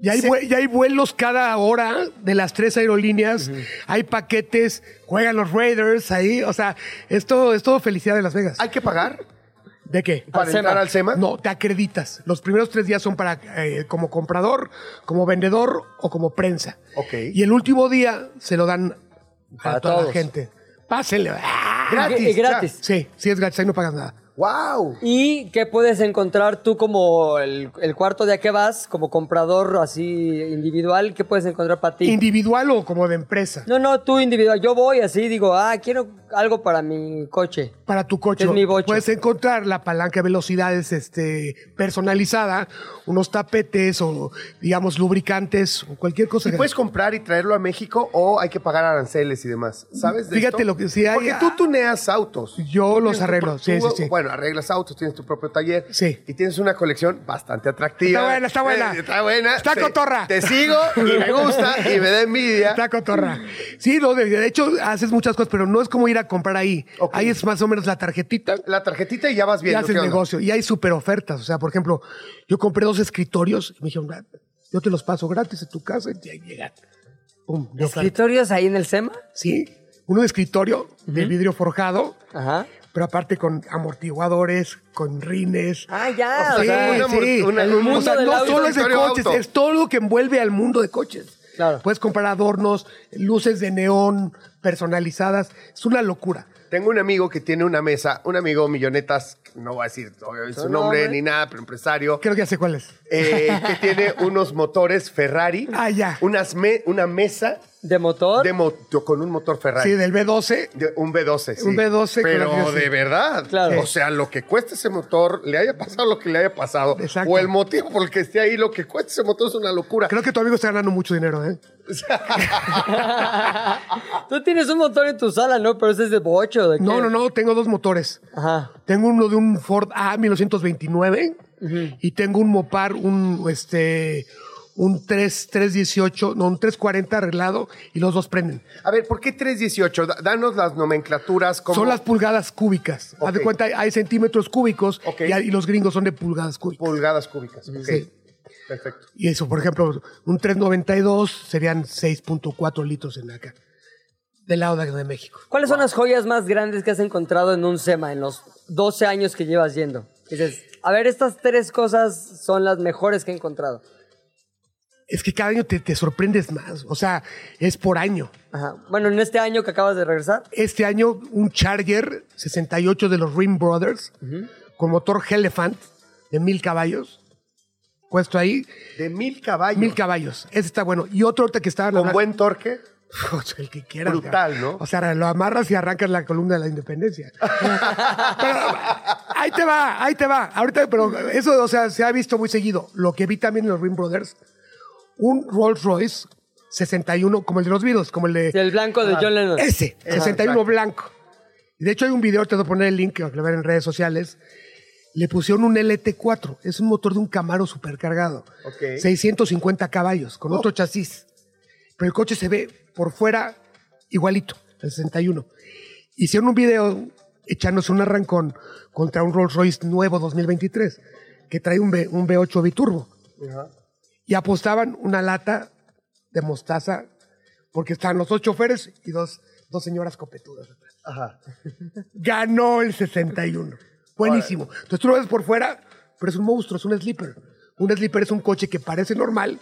Ya hay, Se- vue- ya hay vuelos cada hora de las tres aerolíneas, hay paquetes, juegan los Raiders ahí, o sea, es todo, es todo felicidad de Las Vegas. ¿Hay que pagar? ¿De qué? ¿Para Al entrar SEMA. al SEMA? No, te acreditas. Los primeros tres días son para eh, como comprador, como vendedor o como prensa. Ok. Y el último día se lo dan Para a toda todos. la gente. Pásenle. ¡Ah! Gratis. Gratis. Sí, sí es gratis, ahí no pagas nada. ¡Wow! ¿Y qué puedes encontrar tú como el, el cuarto día que vas, como comprador así individual? ¿Qué puedes encontrar para ti? ¿Individual o como de empresa? no, no, tú individual. Yo voy así, digo, ah, quiero algo para mi coche. Para tu coche. Es mi bocho. Puedes encontrar la palanca de velocidades este, personalizada, unos tapetes o, digamos, lubricantes o cualquier cosa. ¿Y que- puedes comprar y traerlo a México o hay que pagar aranceles y demás? ¿Sabes? de Fíjate esto? lo que- sí, hay- Porque tú tuneas autos. Yo los arreglo, sí, sí, sí. Bueno, arreglas autos, tienes tu propio taller. Sí. Y tienes una colección bastante atractiva. Está buena, está buena. Eh, está buena. Está cotorra. Te sigo y me gusta y me da envidia. Está cotorra. Sí, no, de, de hecho haces muchas cosas, pero no es como ir a comprar ahí. Ahí es más o menos la tarjetita La tarjetita y ya vas y viendo haces qué onda. negocio. Y hay super ofertas. O sea, por ejemplo, yo compré dos escritorios y me dijeron, "Ah, yo te los paso gratis en tu casa y llegan. Pum. ¿Escritorios ahí en el SEMA? Sí, uno de escritorio de vidrio forjado, Ajá. Pero aparte con amortiguadores, con rines. Ah, ya. O O sea, sea, una- sí, una- el un- mundo o sea, del no solo es de coches, auto. es todo lo que envuelve al mundo de coches. Claro. Puedes comprar adornos, luces de neón personalizadas. Es una locura. Tengo un amigo que tiene una mesa, un amigo millonetas, no voy a decir obviamente su nombre ni nada, pero empresario, Creo que ya sé cuál es. eh, que tiene unos motores Ferrari, Ah, ya. unas me- una mesa ¿De motor? de moto con un motor Ferrari. Sí, del B12. De- un B12, sí. Un B12 con Pero de verdad. Claro. O sea, lo que cuesta ese motor, le haya pasado lo que le haya pasado. Exacto. O el motivo por el que esté ahí, lo que cuesta ese motor es una locura. Creo que tu amigo está ganando mucho dinero, ¿eh? Tú tienes un motor en tu sala, ¿no? Pero ese es de bocho. ¿de qué? No, no, no, tengo dos motores. Ajá. Tengo uno de un Ford A 1929 y tengo un Mopar, un este un 3, 318, no, un 340 arreglado y los dos prenden. A ver, ¿por qué 318? Da- Danos las nomenclaturas. Como... Son las pulgadas cúbicas. Haz de cuenta, hay, centímetros cúbicos Ok. y, hay- y los gringos son de pulgadas cúbicas. pulgadas cúbicas. Ok. Sí. Perfecto. Y eso, por ejemplo, un 392 serían 6.4 litros en acá. Del lado de, de México. ¿Cuáles son las joyas más grandes que has encontrado en un SEMA en los 12 años que llevas yendo? Dices, a ver, estas tres cosas son las mejores que he encontrado. Es que cada año te, te sorprendes más. O sea, es por año. Ajá. Bueno, en este año que acabas de regresar. Este año un Charger 68 de los Ring Brothers con motor Elephant de mil caballos. Puesto ahí, De mil caballos. mil caballos. Ese está bueno. Y otro ahorita que estaba Con buen torque. el que quieras. Brutal. ¿no? O sea, lo amarras y arrancas la columna de la independencia. pero ahí te va, ahí te va. Ahorita, pero eso, o sea, se ha visto muy seguido. Lo que vi también en los Ring Brothers, un Rolls Royce 61, como el de los Beatles, como el de... El blanco de John Lennon. Ese, Ajá, 61 exacto. blanco. Y de hecho hay un video, te voy a poner el link, que lo ver en redes sociales. Le pusieron un LT4, es un motor de un Camaro supercargado. Ok. 650 caballos, con otro chasis. Pero el coche se ve por fuera igualito, el 61. Hicieron un video echándose un arrancón contra un Rolls Royce nuevo 2023, que trae un, V, un V8 biturbo. Y apostaban una lata de mostaza, porque estaban los dos choferes y dos, dos señoras copetudas. Ajá. Ganó el 61. Buenísimo. Entonces tú lo ves por fuera, pero es un monstruo, es un sleeper. Un sleeper es un coche que parece normal,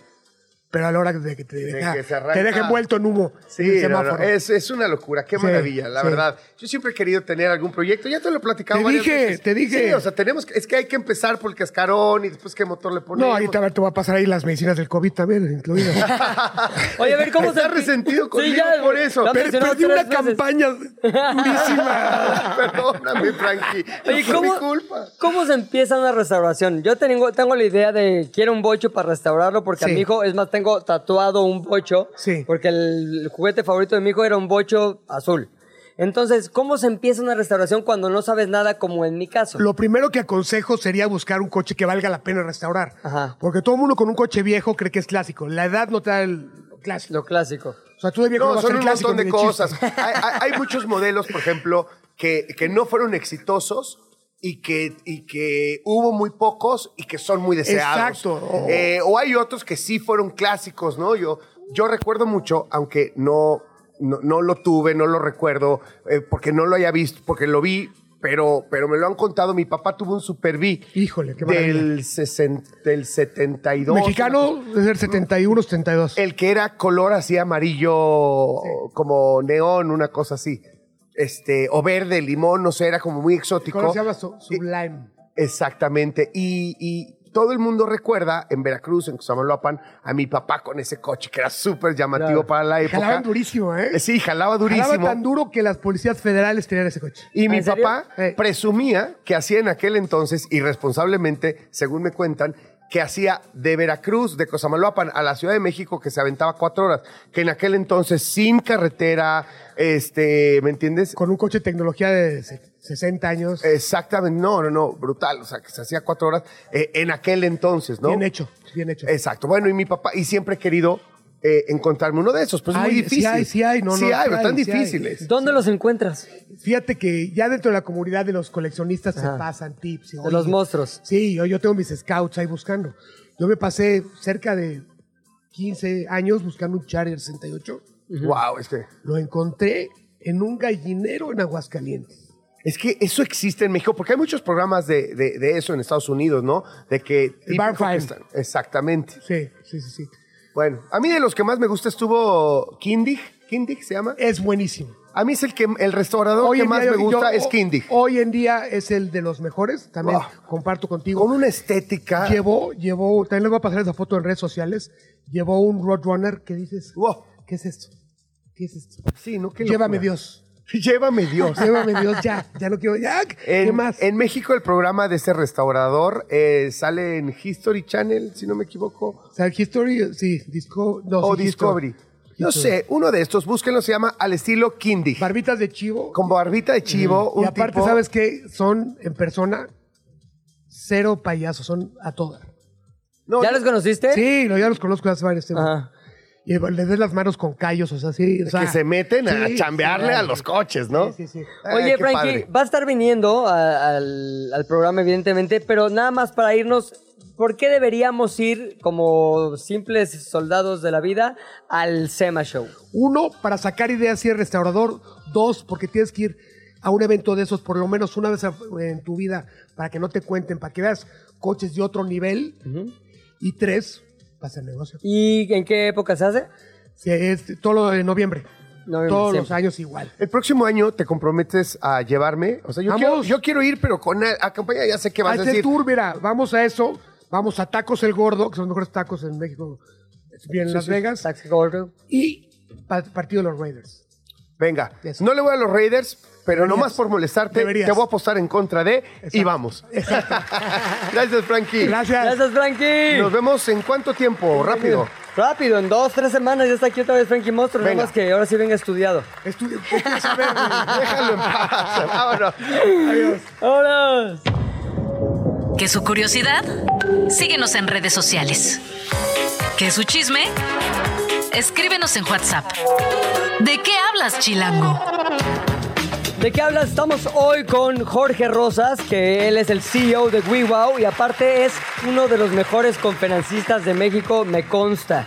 pero a la hora de que te deja, que se arranca. te deja envuelto en humo. en Sí, el no, semáforo. no, es, es una locura, qué Sí, maravilla, la sí. verdad. Yo siempre he querido tener algún proyecto, ya te lo he platicado Te varias dije, veces. te dije. Sí, o sea, tenemos que, es que hay que empezar por el cascarón y después qué motor le ponemos. No, ahí te, te va a pasar ahí las medicinas del COVID también, incluidas. Oye, a ver, ¿cómo Está se... resentido Sí, conmigo ya, por eso. Pero perdí una veces. campaña durísima. Perdóname, Frankie. Oye, no fue ¿cómo, mi culpa. ¿cómo se empieza una restauración? Yo tengo, tengo la idea de quiero un bocho para restaurarlo porque a mi hijo, es más, tengo tatuado un bocho. Sí. Porque el juguete favorito de mi hijo era un bocho azul. Entonces, ¿cómo se empieza una restauración cuando no sabes nada como en mi caso? Lo primero que aconsejo sería buscar un coche que valga la pena restaurar. Ajá. Porque todo el mundo con un coche viejo cree que es clásico. La edad no te da el lo clásico. Lo clásico. O sea, tú de viejo no, No, vas a son ser un clásico montón de cosas. Hay, hay- hay muchos modelos, por ejemplo, que, que no fueron exitosos y que, y que hubo muy pocos y que son muy deseados. Exacto. O- Eh, o hay otros que sí fueron clásicos, ¿no? Yo, yo recuerdo mucho, aunque no, no, no lo tuve, no lo recuerdo, eh, porque no lo haya visto, porque lo vi pero, pero me lo han contado. Mi papá tuvo un Super B Híjole, qué maravilla. del, 60 del 72. Mexicano es del 71, 72. El que era color así amarillo, como neón, una cosa así. Este, o verde, limón, no sé, era como muy exótico. ¿Cómo se llama? Su- Sublime. Exactamente. Y, y todo el mundo recuerda en Veracruz, en Cosamaloapan, a mi papá con ese coche que era súper llamativo Claro. para la época. Jalaban durísimo, ¿eh? Eh, Sí, jalaba durísimo. Jalaba tan duro que las policías federales tenían ese coche. Y mi papá Eh. presumía que hacía en aquel entonces, irresponsablemente, según me cuentan, que hacía de Veracruz, de Cosamaloapan, a la Ciudad de México, que se aventaba cuatro horas. Que en aquel entonces, sin carretera, este, ¿me entiendes? Con un coche de tecnología de se- 60 años. Exactamente, no, no, no, brutal. O sea, que se hacía cuatro horas eh, en aquel entonces, ¿no? Bien hecho, bien hecho. Exacto. Bueno, y mi papá, y siempre he querido eh, encontrarme uno de esos, pues es muy sí difícil. hay, sí hay, no, no, Sí sí hay, pero están sí hay. difíciles. ¿Dónde los encuentras? Fíjate que ya dentro de la comunidad de los coleccionistas se pasan tips. y, De los monstruos. Sí, yo, yo tengo mis scouts ahí buscando. Yo me pasé cerca de 15 años buscando un Charger 68. Wow, es que, Lo encontré en un gallinero en Aguascalientes. es que eso existe en México, porque hay muchos programas de, de- de eso en Estados Unidos, ¿no? De que... Barn Exactamente. Sí, sí, sí, sí. Bueno, a mí de los que más me gusta estuvo Kindig. Kindig se llama. Es buenísimo. A mí es el que el restaurador que más día me gusta yo- es Kindig. Hoy en día es el de los mejores. También Wow. comparto contigo. Con una estética. Llevó, llevó, también les voy a pasar esa foto en redes sociales. Llevó un Roadrunner que dices, Wow. ¿qué es esto? ¿Qué es esto? Sí, ¿no? Qué Llévame locura. Dios. Llévame Dios. Llévame Dios, ya. Ya no quiero, ya. ¿Qué En, más? en México el programa de ese restaurador eh, sale en History Channel, si no me equivoco, O sea, History, sí, Disco, no, o sí, Discovery. History. No sé, uno de estos, búsquenlo, se llama Al estilo Kindig. Barbitas de chivo. Con barbita de chivo, un y aparte, tipo- ¿sabes qué? Son en persona cero payasos, son a toda. No, ¿Ya no, los conociste? Sí, lo- ya los conozco hace varios tiempos. Y les des las manos con callos, o sea, sí. o sea, que se meten a chambearle sí, a los coches, ¿no? Sí, sí, sí. Oye, Frankie, padre. va a estar viniendo a- al, al programa, evidentemente, pero nada más para irnos, ¿por qué deberíamos ir como simples soldados de la vida al SEMA Show? Uno, para sacar ideas y el restaurador. Dos, porque tienes que ir a un evento de esos por lo menos una vez en tu vida para que no te cuenten, para que veas coches de otro nivel. Y tres, para hacer negocio. ¿Y en qué época se hace? Sí, es todo lo de noviembre. Noviembre, Todos siempre. los años igual. El próximo año te comprometes a llevarme. O sea, yo, Vamos. quiero, yo quiero ir, pero con a- acompañada, ya sé qué vas a Hacer decir. tour, mira, vamos a eso. Vamos a Tacos El Gordo, que son los mejores tacos en México, bien en Las Vegas. Taxi Gordo. Y pa- partido de los Raiders. Venga, Eso. no le voy a los Raiders, pero nomás por molestarte, Deberías. te voy a apostar en contra de y vamos. Gracias, Frankie. Gracias. Gracias, Frankie. Nos vemos en cuánto tiempo, rápido. Rápido, en dos, tres semanas ya está aquí otra vez Frankie Monstruo, nada más que ahora sí venga estudiado. Estudio- ¿qué quieres saber, güey? Déjalo en paz. Vámonos. Adiós. ¡Vámonos! ¿Que su curiosidad? Síguenos en redes sociales. ¿Que su chisme? Escríbenos en WhatsApp. ¿De qué hablas, Chilango? ¿De qué hablas? Estamos hoy con Jorge Rosas, que él es el CEO de WeWow y aparte es uno de los mejores conferencistas de México, me consta.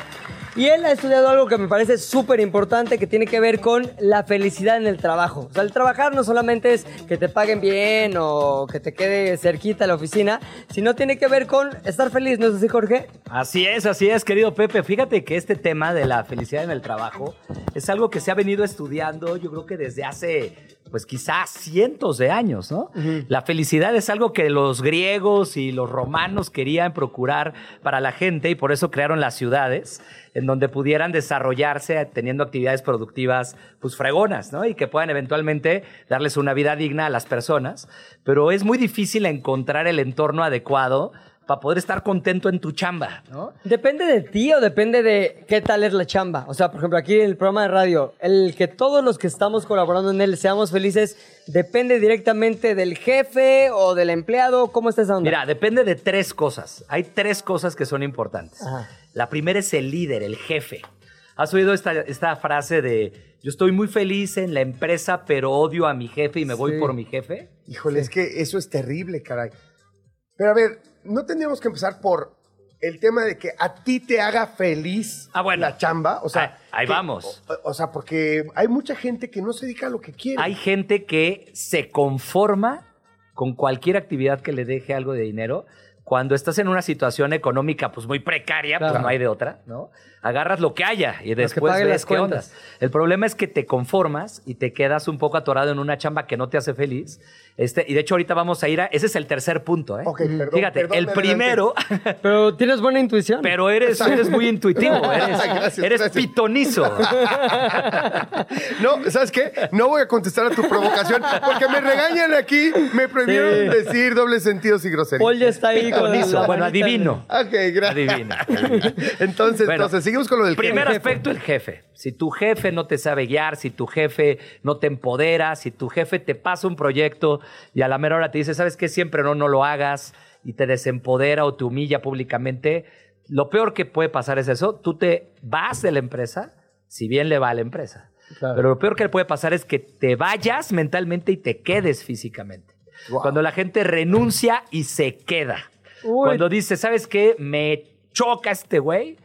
Y él ha estudiado algo que me parece súper importante que tiene que ver con la felicidad en el trabajo. O sea, el trabajar no solamente es que te paguen bien o que te quede cerquita la oficina, sino tiene que ver con estar feliz, ¿no es así, Jorge? Así es, así es, querido Pepe. Fíjate que este tema de la felicidad en el trabajo es algo que se ha venido estudiando, yo creo que desde hace, pues quizás cientos de años, ¿no? La felicidad es algo que los griegos y los romanos querían procurar para la gente y por eso crearon las ciudades en donde pudieran desarrollarse teniendo actividades productivas pues fregonas, ¿no? Y que puedan eventualmente darles una vida digna a las personas, pero es muy difícil encontrar el entorno adecuado para poder estar contento en tu chamba, ¿no? Depende de ti o depende de qué tal es la chamba. O sea, por ejemplo, aquí en el programa de radio, el que todos los que estamos colaborando en él seamos felices, depende directamente del jefe o del empleado. ¿Cómo está esa onda? Mira, depende de tres cosas. Hay tres cosas que son importantes. Ajá. La primera es el líder, el jefe. ¿Has oído esta, esta frase de yo estoy muy feliz en la empresa, pero odio a mi jefe y me voy por mi jefe? Híjole, es que eso es terrible, caray. Pero a ver, no tendríamos que empezar por el tema de que a ti te haga feliz Ah, bueno. la chamba. O sea, Ahí- ahí que- vamos. O, o sea, porque hay mucha gente que no se dedica a lo que quiere. Hay gente que se conforma con cualquier actividad que le deje algo de dinero, cuando estás en una situación económica pues muy precaria, pues no hay de otra, ¿no? Agarras lo que haya y después pague ves las qué onda. cuentas. El problema es que te conformas y te quedas un poco atorado en una chamba que no te hace feliz. Este, y de hecho ahorita vamos a ir a... Ese es el tercer punto, ¿eh? Ok, perdón, Fíjate, perdón, el me primero... Pero tienes buena intuición. Pero eres, eres muy intuitivo, eres, Gracias, eres gracias. pitonizo. No, ¿sabes qué? No voy a contestar a tu provocación porque me regañan aquí. Me prohibieron Sí. decir dobles sentidos y groserías. Paul ya está ahí con Pitonizo. la Bueno, manita. adivino. Ok, gracias. Adivina. Entonces, Bueno, entonces, seguimos con lo del Primer jefe. aspecto, el jefe. Si tu jefe no te sabe guiar, si tu jefe no te empodera, si tu jefe te pasa un proyecto y a la mera hora te dice, ¿sabes qué? Siempre no, no lo hagas y te desempodera o te humilla públicamente, lo peor que puede pasar es eso. Tú te vas de la empresa, si bien le va a la empresa. Claro. Pero lo peor que le puede pasar es que te vayas mentalmente y te quedes físicamente. Wow. Cuando la gente renuncia y se queda. Uy. Cuando dice, ¿sabes qué? Me choca este güey,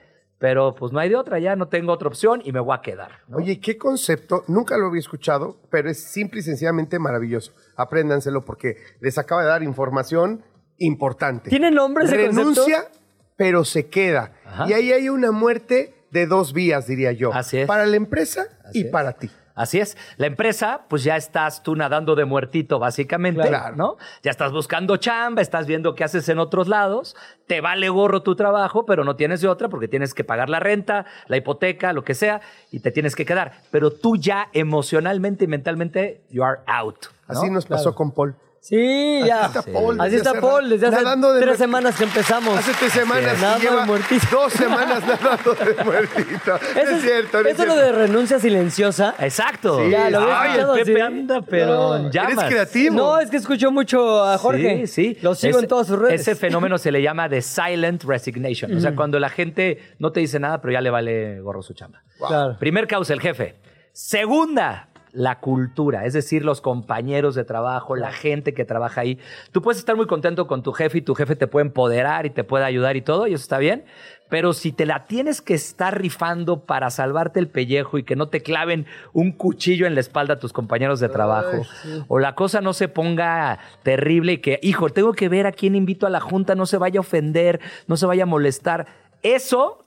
pero pues no hay de otra, ya no tengo otra opción y me voy a quedar. ¿no? Oye, qué concepto, nunca lo había escuchado, pero es simple y sencillamente maravilloso. Apréndanselo porque les acaba de dar información importante. ¿Tiene nombre ese Renuncia, pero se queda. Ajá. Y ahí hay una muerte de dos vías, diría yo. Así es. Para la empresa Así y es. para ti. Así es. La empresa, pues ya estás tú nadando de muertito, básicamente, Claro. ¿no? Ya estás buscando chamba, estás viendo qué haces en otros lados, te vale gorro tu trabajo, pero no tienes de otra porque tienes que pagar la renta, la hipoteca, lo que sea, y te tienes que quedar. Pero tú ya emocionalmente y mentalmente, you are out. ¿no? Así nos pasó con Paul. Sí, ya. Así está Paul Así desde está hace Paul desde hace nadando de tres muertito. semanas que empezamos. Hace tres semanas Nada y lleva de muertito. dos semanas nadando de muertito. Eso es cierto, no es Eso es lo de renuncia silenciosa. Exacto. Sí, Ya, lo había Ay, escuchado, el Pepe sí. anda, pero No. llamas. Eres creativo. No, es que escucho mucho a Jorge. Sí, sí. Lo sigo Ese- en todas sus redes. Ese fenómeno se le llama de silent resignation. O sea, cuando la gente no te dice nada, pero ya le vale gorro su chamba. Claro. Primer causa, el jefe. Segunda, la cultura, es decir, los compañeros de trabajo, la gente que trabaja ahí. Tú puedes estar muy contento con tu jefe y tu jefe te puede empoderar y te puede ayudar y todo, y eso está bien. Pero si te la tienes que estar rifando para salvarte el pellejo y que no te claven un cuchillo en la espalda a tus compañeros de trabajo, o la cosa no se ponga terrible y que, hijo, tengo que ver a quién invito a la junta, no se vaya a ofender, no se vaya a molestar. Eso,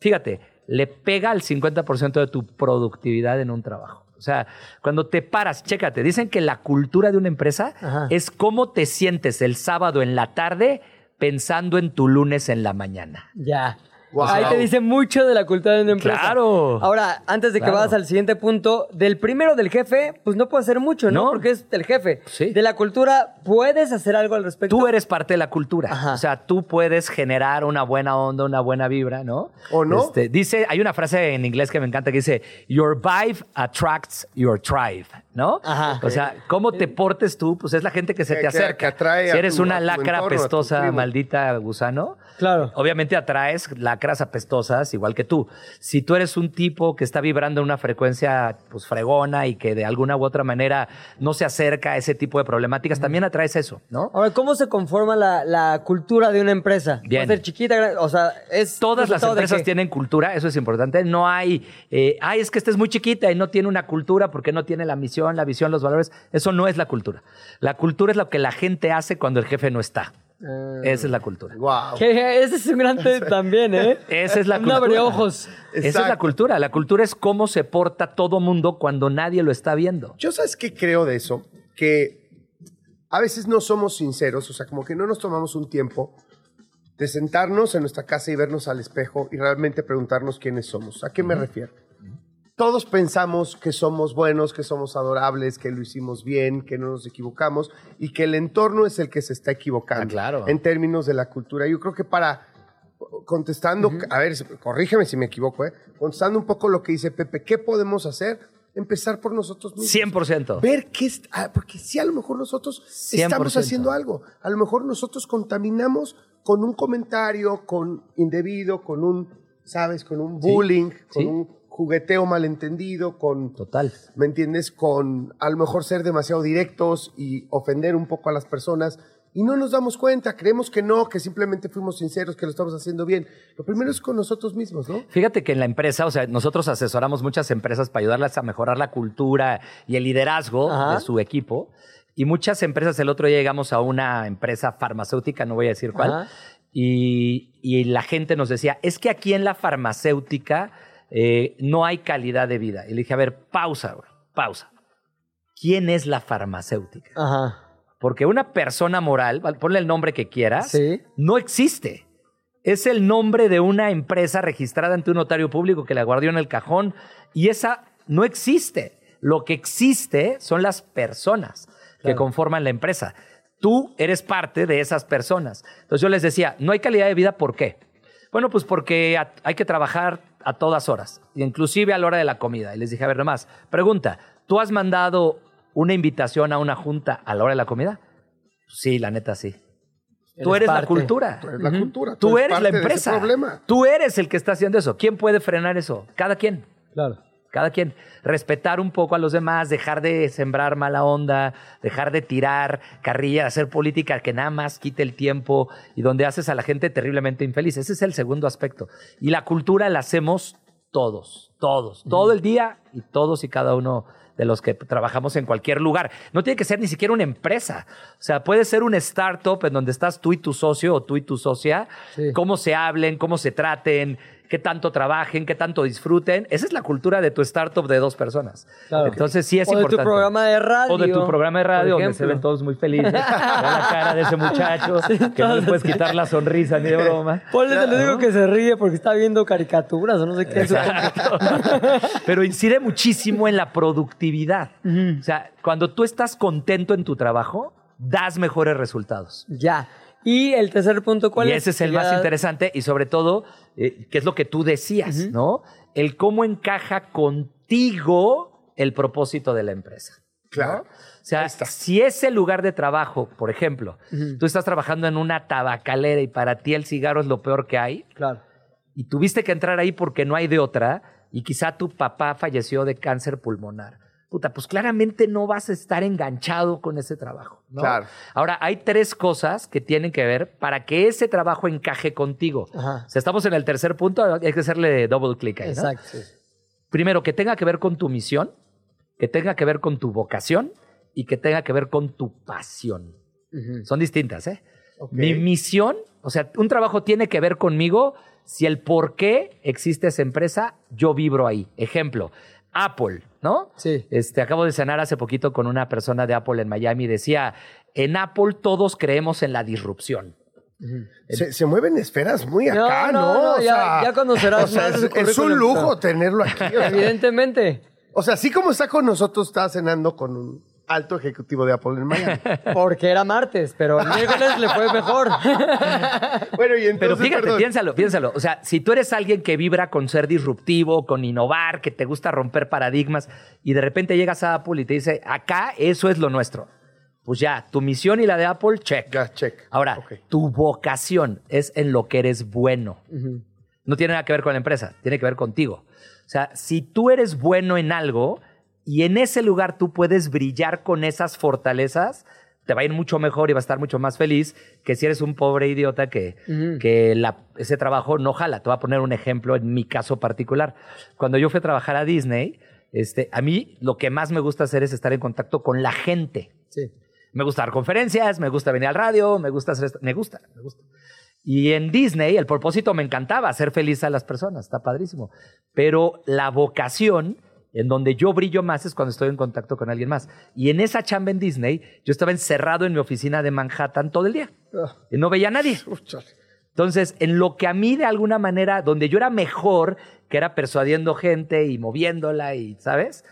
fíjate, le pega al 50% de tu productividad en un trabajo. O sea, cuando te paras, chécate, dicen que la cultura de una empresa Ajá. es cómo te sientes el sábado en la tarde pensando en tu lunes en la mañana. Ya. Wow. Ahí te dice mucho de la cultura de una empresa. Claro. Ahora, antes de que Claro. vayas al siguiente punto, del primero del jefe, pues no puede hacer mucho, ¿no? No. Porque es el jefe. Sí. De la cultura, ¿puedes hacer algo al respecto? Tú eres parte de la cultura. Ajá. O sea, tú puedes generar una buena onda, una buena vibra, ¿no? ¿O no? Este, dice, hay una frase en inglés que me encanta que dice, Your vibe attracts your tribe, ¿no? Ajá. O sea, cómo te portes tú, pues es la gente que se Que- te acerca. que atrae si a eres tu- una lacra entorno, a tu apestosa, tribu. maldita gusano, Claro. Obviamente atraes lacras apestosas igual que tú. Si tú eres un tipo que está vibrando en una frecuencia pues fregona y que de alguna u otra manera no se acerca a ese tipo de problemáticas, también atraes eso, ¿no? Ahora, ¿cómo se conforma la, la cultura de una empresa? Bien. Puede ser chiquita, gran- o sea, es... Todas las empresas tienen cultura, eso es importante. No hay, eh, ay, es que esta es muy chiquita y no tiene una cultura porque no tiene la misión, la visión, los valores. Eso no es la cultura. La cultura es lo que la gente hace cuando el jefe no está. Ah. Esa es la cultura. Wow. Que ese es un gran tema también, ¿eh? Esa es la Un cultura. abreojos. Esa es la cultura. La cultura es cómo se porta todo mundo cuando nadie lo está viendo. Yo sabes qué creo de eso, que a veces no somos sinceros, o sea, como que no nos tomamos un tiempo de sentarnos en nuestra casa y vernos al espejo y realmente preguntarnos quiénes somos. ¿A qué me refiero? Todos pensamos que somos buenos, que somos adorables, que lo hicimos bien, que no nos equivocamos y que el entorno es el que se está equivocando Ah, claro. en términos de la cultura. Yo creo que para contestando, a ver, corrígeme si me equivoco, ¿eh? contestando un poco lo que dice Pepe, ¿qué podemos hacer? Empezar por nosotros mismos 100%. ver qué es, ah, porque sí, a lo mejor nosotros estamos 100%. haciendo algo. A lo mejor nosotros contaminamos con un comentario, con indebido, con un, ¿sabes? Con un Sí, bullying, con sí. un jugueteo malentendido, con, Total. ¿me entiendes? Con a lo mejor ser demasiado directos y ofender un poco a las personas. Y no nos damos cuenta, creemos que no, que simplemente fuimos sinceros, que lo estamos haciendo bien. Lo primero es con nosotros mismos, ¿no? Fíjate que en la empresa, o sea, nosotros asesoramos muchas empresas para ayudarlas a mejorar la cultura y el liderazgo Ajá. de su equipo. Y muchas empresas, el otro día llegamos a una empresa farmacéutica, no voy a decir cuál, y, y la gente nos decía, es que aquí en la farmacéutica eh, no hay calidad de vida. Y le dije, a ver, pausa, güey, pausa. ¿Quién es la farmacéutica? Ajá. Porque una persona moral, ponle el nombre que quieras, Sí. no existe. Es el nombre de una empresa registrada ante un notario público que la guardió en el cajón y esa no existe. Lo que existe son las personas que conforman la empresa. Tú eres parte de esas personas. Entonces yo les decía, no hay calidad de vida, ¿por qué? Bueno, pues porque hay que trabajar a todas horas, inclusive a la hora de la comida. Y les dije, a ver, nomás, pregunta, ¿tú has mandado una invitación a una junta a la hora de la comida? Sí, la neta sí. Tú Eres eres la cultura. Tú eres la cultura. Tú eres la empresa. problema. Tú eres el que está haciendo eso. ¿Quién puede frenar eso? Cada quien. Claro. Cada quien. Respetar un poco a los demás, dejar de sembrar mala onda, dejar de tirar carrilla, hacer política que nada más quite el tiempo y donde haces a la gente terriblemente infeliz. Ese es el segundo aspecto. Y la cultura la hacemos todos, todos, todo el día y todos y cada uno de los que trabajamos en cualquier lugar. No tiene que ser ni siquiera una empresa. O sea, puede ser un startup en donde estás tú y tu socio o tú y tu socia, Sí. cómo se hablen, cómo se traten, qué tanto trabajen, qué tanto disfruten. Esa es la cultura de tu startup de dos personas. Claro. Entonces sí es o de importante. tu programa de radio. O de tu programa de radio, donde se ven todos muy felices. Ve la cara de ese muchacho, que no le puedes quitar la sonrisa ni de broma. Ponle, te lo digo que se ríe porque está viendo caricaturas o no sé qué. Exacto. Pero incide muchísimo en la productividad. O sea, cuando tú estás contento en tu trabajo, das mejores resultados. Ya. Y el tercer punto, ¿cuál y es? ese es el más interesante y sobre todo, eh, que es lo que tú decías, ¿no? El cómo encaja contigo el propósito de la empresa. ¿no? Claro. O sea, si ese lugar de trabajo, por ejemplo, tú estás trabajando en una tabacalera y para ti el cigarro es lo peor que hay, Claro. y tuviste que entrar ahí porque no hay de otra, y quizá tu papá falleció de cáncer pulmonar. Puta, pues claramente no vas a estar enganchado con ese trabajo. ¿no? Claro. Ahora, hay tres cosas que tienen que ver para que ese trabajo encaje contigo. Ajá. Sea, estamos en el tercer punto, hay que hacerle double click ahí. ¿no? Exacto. Primero, que tenga que ver con tu misión, que tenga que ver con tu vocación y que tenga que ver con tu pasión. Son distintas, ¿eh? Mi misión, o sea, un trabajo tiene que ver conmigo si el por qué existe esa empresa, yo vibro ahí. Ejemplo, Apple, ¿no? Sí. Este, acabo de cenar hace poquito con una persona de Apple en Miami y decía, en Apple todos creemos en la disrupción. Se, se mueven esferas muy acá, No, ¿no? no, no, O ya- sea, ya conocerás o sea, más es, es un lujo tenerlo aquí. o sea. Evidentemente. O sea, así como está con nosotros, está cenando con un alto ejecutivo de Apple en Miami. Porque era martes, pero el miércoles le fue mejor. bueno, y entonces, Pero fíjate, perdón. piénsalo, piénsalo. O sea, si tú eres alguien que vibra con ser disruptivo, con innovar, que te gusta romper paradigmas, y de repente llegas a Apple y te dice, acá eso es lo nuestro. Pues ya, tu misión y la de Apple, check. Ya, check. Ahora, Ok. tu vocación es en lo que eres bueno. No tiene nada que ver con la empresa, tiene que ver contigo. O sea, si tú eres bueno en algo y en ese lugar tú puedes brillar con esas fortalezas, te va a ir mucho mejor y va a estar mucho más feliz que si eres un pobre idiota que, que la- ese trabajo no jala. Te voy a poner un ejemplo en mi caso particular. Cuando yo fui a trabajar a Disney, este, a mí lo que más me gusta hacer es estar en contacto con la gente. Sí. Me gusta dar conferencias, me gusta venir al radio, me gusta hacer esto, me gusta, me gusta. Y en Disney el propósito me encantaba, hacer feliz a las personas, está padrísimo. Pero la vocación en donde yo brillo más es cuando estoy en contacto con alguien más. Y en esa chamba en Disney, yo estaba encerrado en mi oficina de Manhattan todo el día. Y no veía a nadie. Entonces, en lo que a mí de alguna manera, donde yo era mejor, que era persuadiendo gente y moviéndola y, ¿sabes?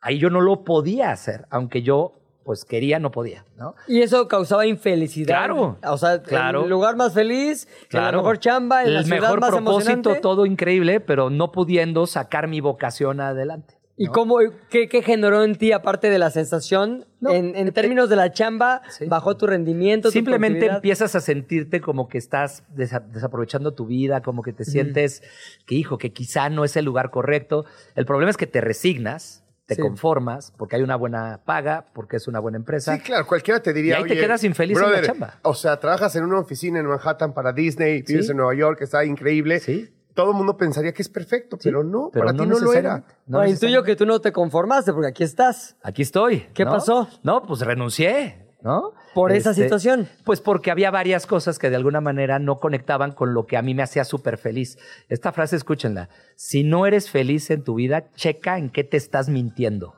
Ahí yo no lo podía hacer, aunque yo, pues quería, no podía, ¿no? Y eso causaba infelicidad. Claro, O sea, claro. el lugar más feliz, en la mejor chamba, en la el ciudad mejor más propósito, emocionante. todo increíble, pero no pudiendo sacar mi vocación adelante. ¿Y cómo, qué, qué generó en ti, aparte de la sensación, No, en, en términos de la chamba, Sí. bajó tu rendimiento? Simplemente empiezas a sentirte como que estás desa- desaprovechando tu vida, como que te sientes que, hijo, que quizá no es el lugar correcto. El problema es que te resignas, te Sí. conformas, porque hay una buena paga, porque es una buena empresa. Sí, claro, cualquiera te diría. Y ahí te "Oye, quedas infeliz en la chamba". O sea, trabajas en una oficina en Manhattan para Disney, vives Sí. en Nueva York, está increíble. Sí. Todo el mundo pensaría que es perfecto, pero no, pero para no ti no lo era. No intuyo que tú no te conformaste porque aquí estás. Aquí estoy. ¿Qué ¿no? pasó? No, pues renuncié, ¿no? Por esa situación. Pues porque había varias cosas que de alguna manera no conectaban con lo que a mí me hacía súper feliz. Esta frase, escúchenla. Si no eres feliz en tu vida, checa en qué te estás mintiendo.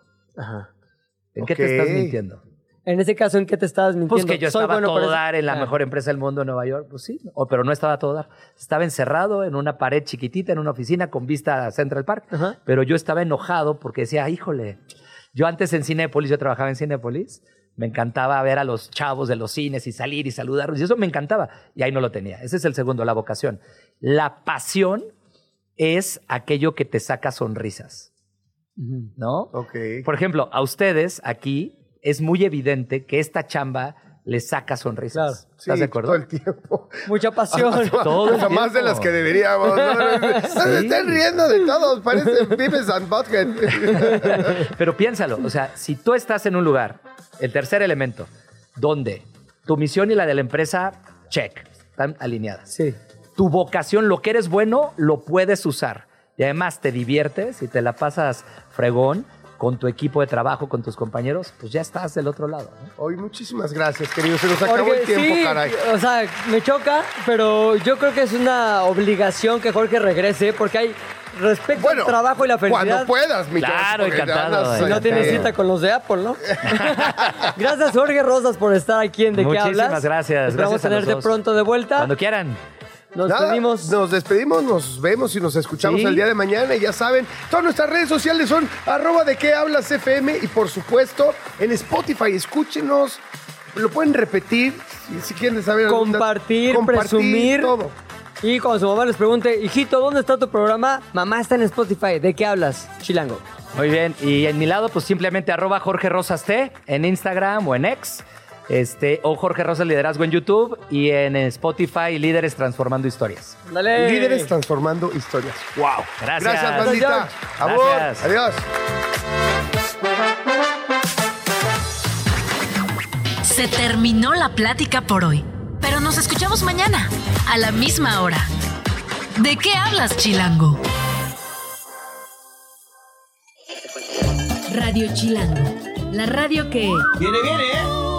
¿En qué te estás mintiendo? En ese caso, ¿en qué te estabas mintiendo? Pues que yo Soy estaba a bueno todo para eso. dar en la Ah. mejor empresa del mundo en Nueva York. Pues sí, o- pero no estaba a todo dar. Estaba encerrado en una pared chiquitita, en una oficina con vista a Central Park. Ajá. Pero yo estaba enojado porque decía, híjole, yo antes en Cinépolis, yo trabajaba en Cinépolis, me encantaba ver a los chavos de los cines y salir y saludarlos. Y eso me encantaba. Y ahí no lo tenía. Ese es el segundo, la vocación. La pasión es aquello que te saca sonrisas. ¿No? Ok. Por ejemplo, a ustedes aquí es muy evidente que esta chamba les saca sonrisas. Claro. ¿Estás Sí, de acuerdo? Todo el tiempo. Mucha pasión. Todo el O sea, más de las que deberíamos. No, se están riendo de todos. Parecen Vives and Butthead. Pero piénsalo, o sea, si tú estás en un lugar, el tercer elemento, donde tu misión y la de la empresa, check, están alineadas. Sí. Tu vocación, lo que eres bueno, lo puedes usar. Y además te diviertes y te la pasas fregón con tu equipo de trabajo, con tus compañeros, pues ya estás del otro lado. ¿no? Hoy muchísimas gracias, querido. Se nos acabó Porque el tiempo, sí, caray. O sea, me choca, pero yo creo que es una obligación que Jorge regrese porque hay respecto Bueno, al trabajo y la felicidad. Cuando puedas, mi Claro, encantado, Si no tienes cita con los de Apple, ¿no? gracias, Jorge Rosas, por estar aquí en De qué hablas. Muchísimas gracias, Esperamos gracias a los tenerte dos. pronto de vuelta. Cuando quieran. Nos Nada, despedimos. Nos despedimos, nos vemos y nos escuchamos Sí. el día de mañana. Y ya saben, todas nuestras redes sociales son arroba de qué hablas FM y por supuesto en Spotify. Escúchenos, lo pueden repetir si, si quieren saber. Compartir, Compartir, presumir. todo. Y cuando su mamá les pregunte, hijito, ¿dónde está tu programa? Mamá está en Spotify. ¿De qué hablas? Chilango. Muy bien. Y en mi lado, pues simplemente arroba Jorge Rosas T en Instagram o en X. Este, o Jorge Rosas Liderazgo en YouTube y en Spotify Líderes Transformando Historias. Dale. Líderes transformando historias. ¡Wow! Gracias. Gracias, bandita. George. Amor. Gracias. Adiós. Se terminó la plática por hoy, pero nos escuchamos mañana, a la misma hora. ¿De qué hablas, Chilango? Radio Chilango, la radio que... Viene, viene, ¿eh?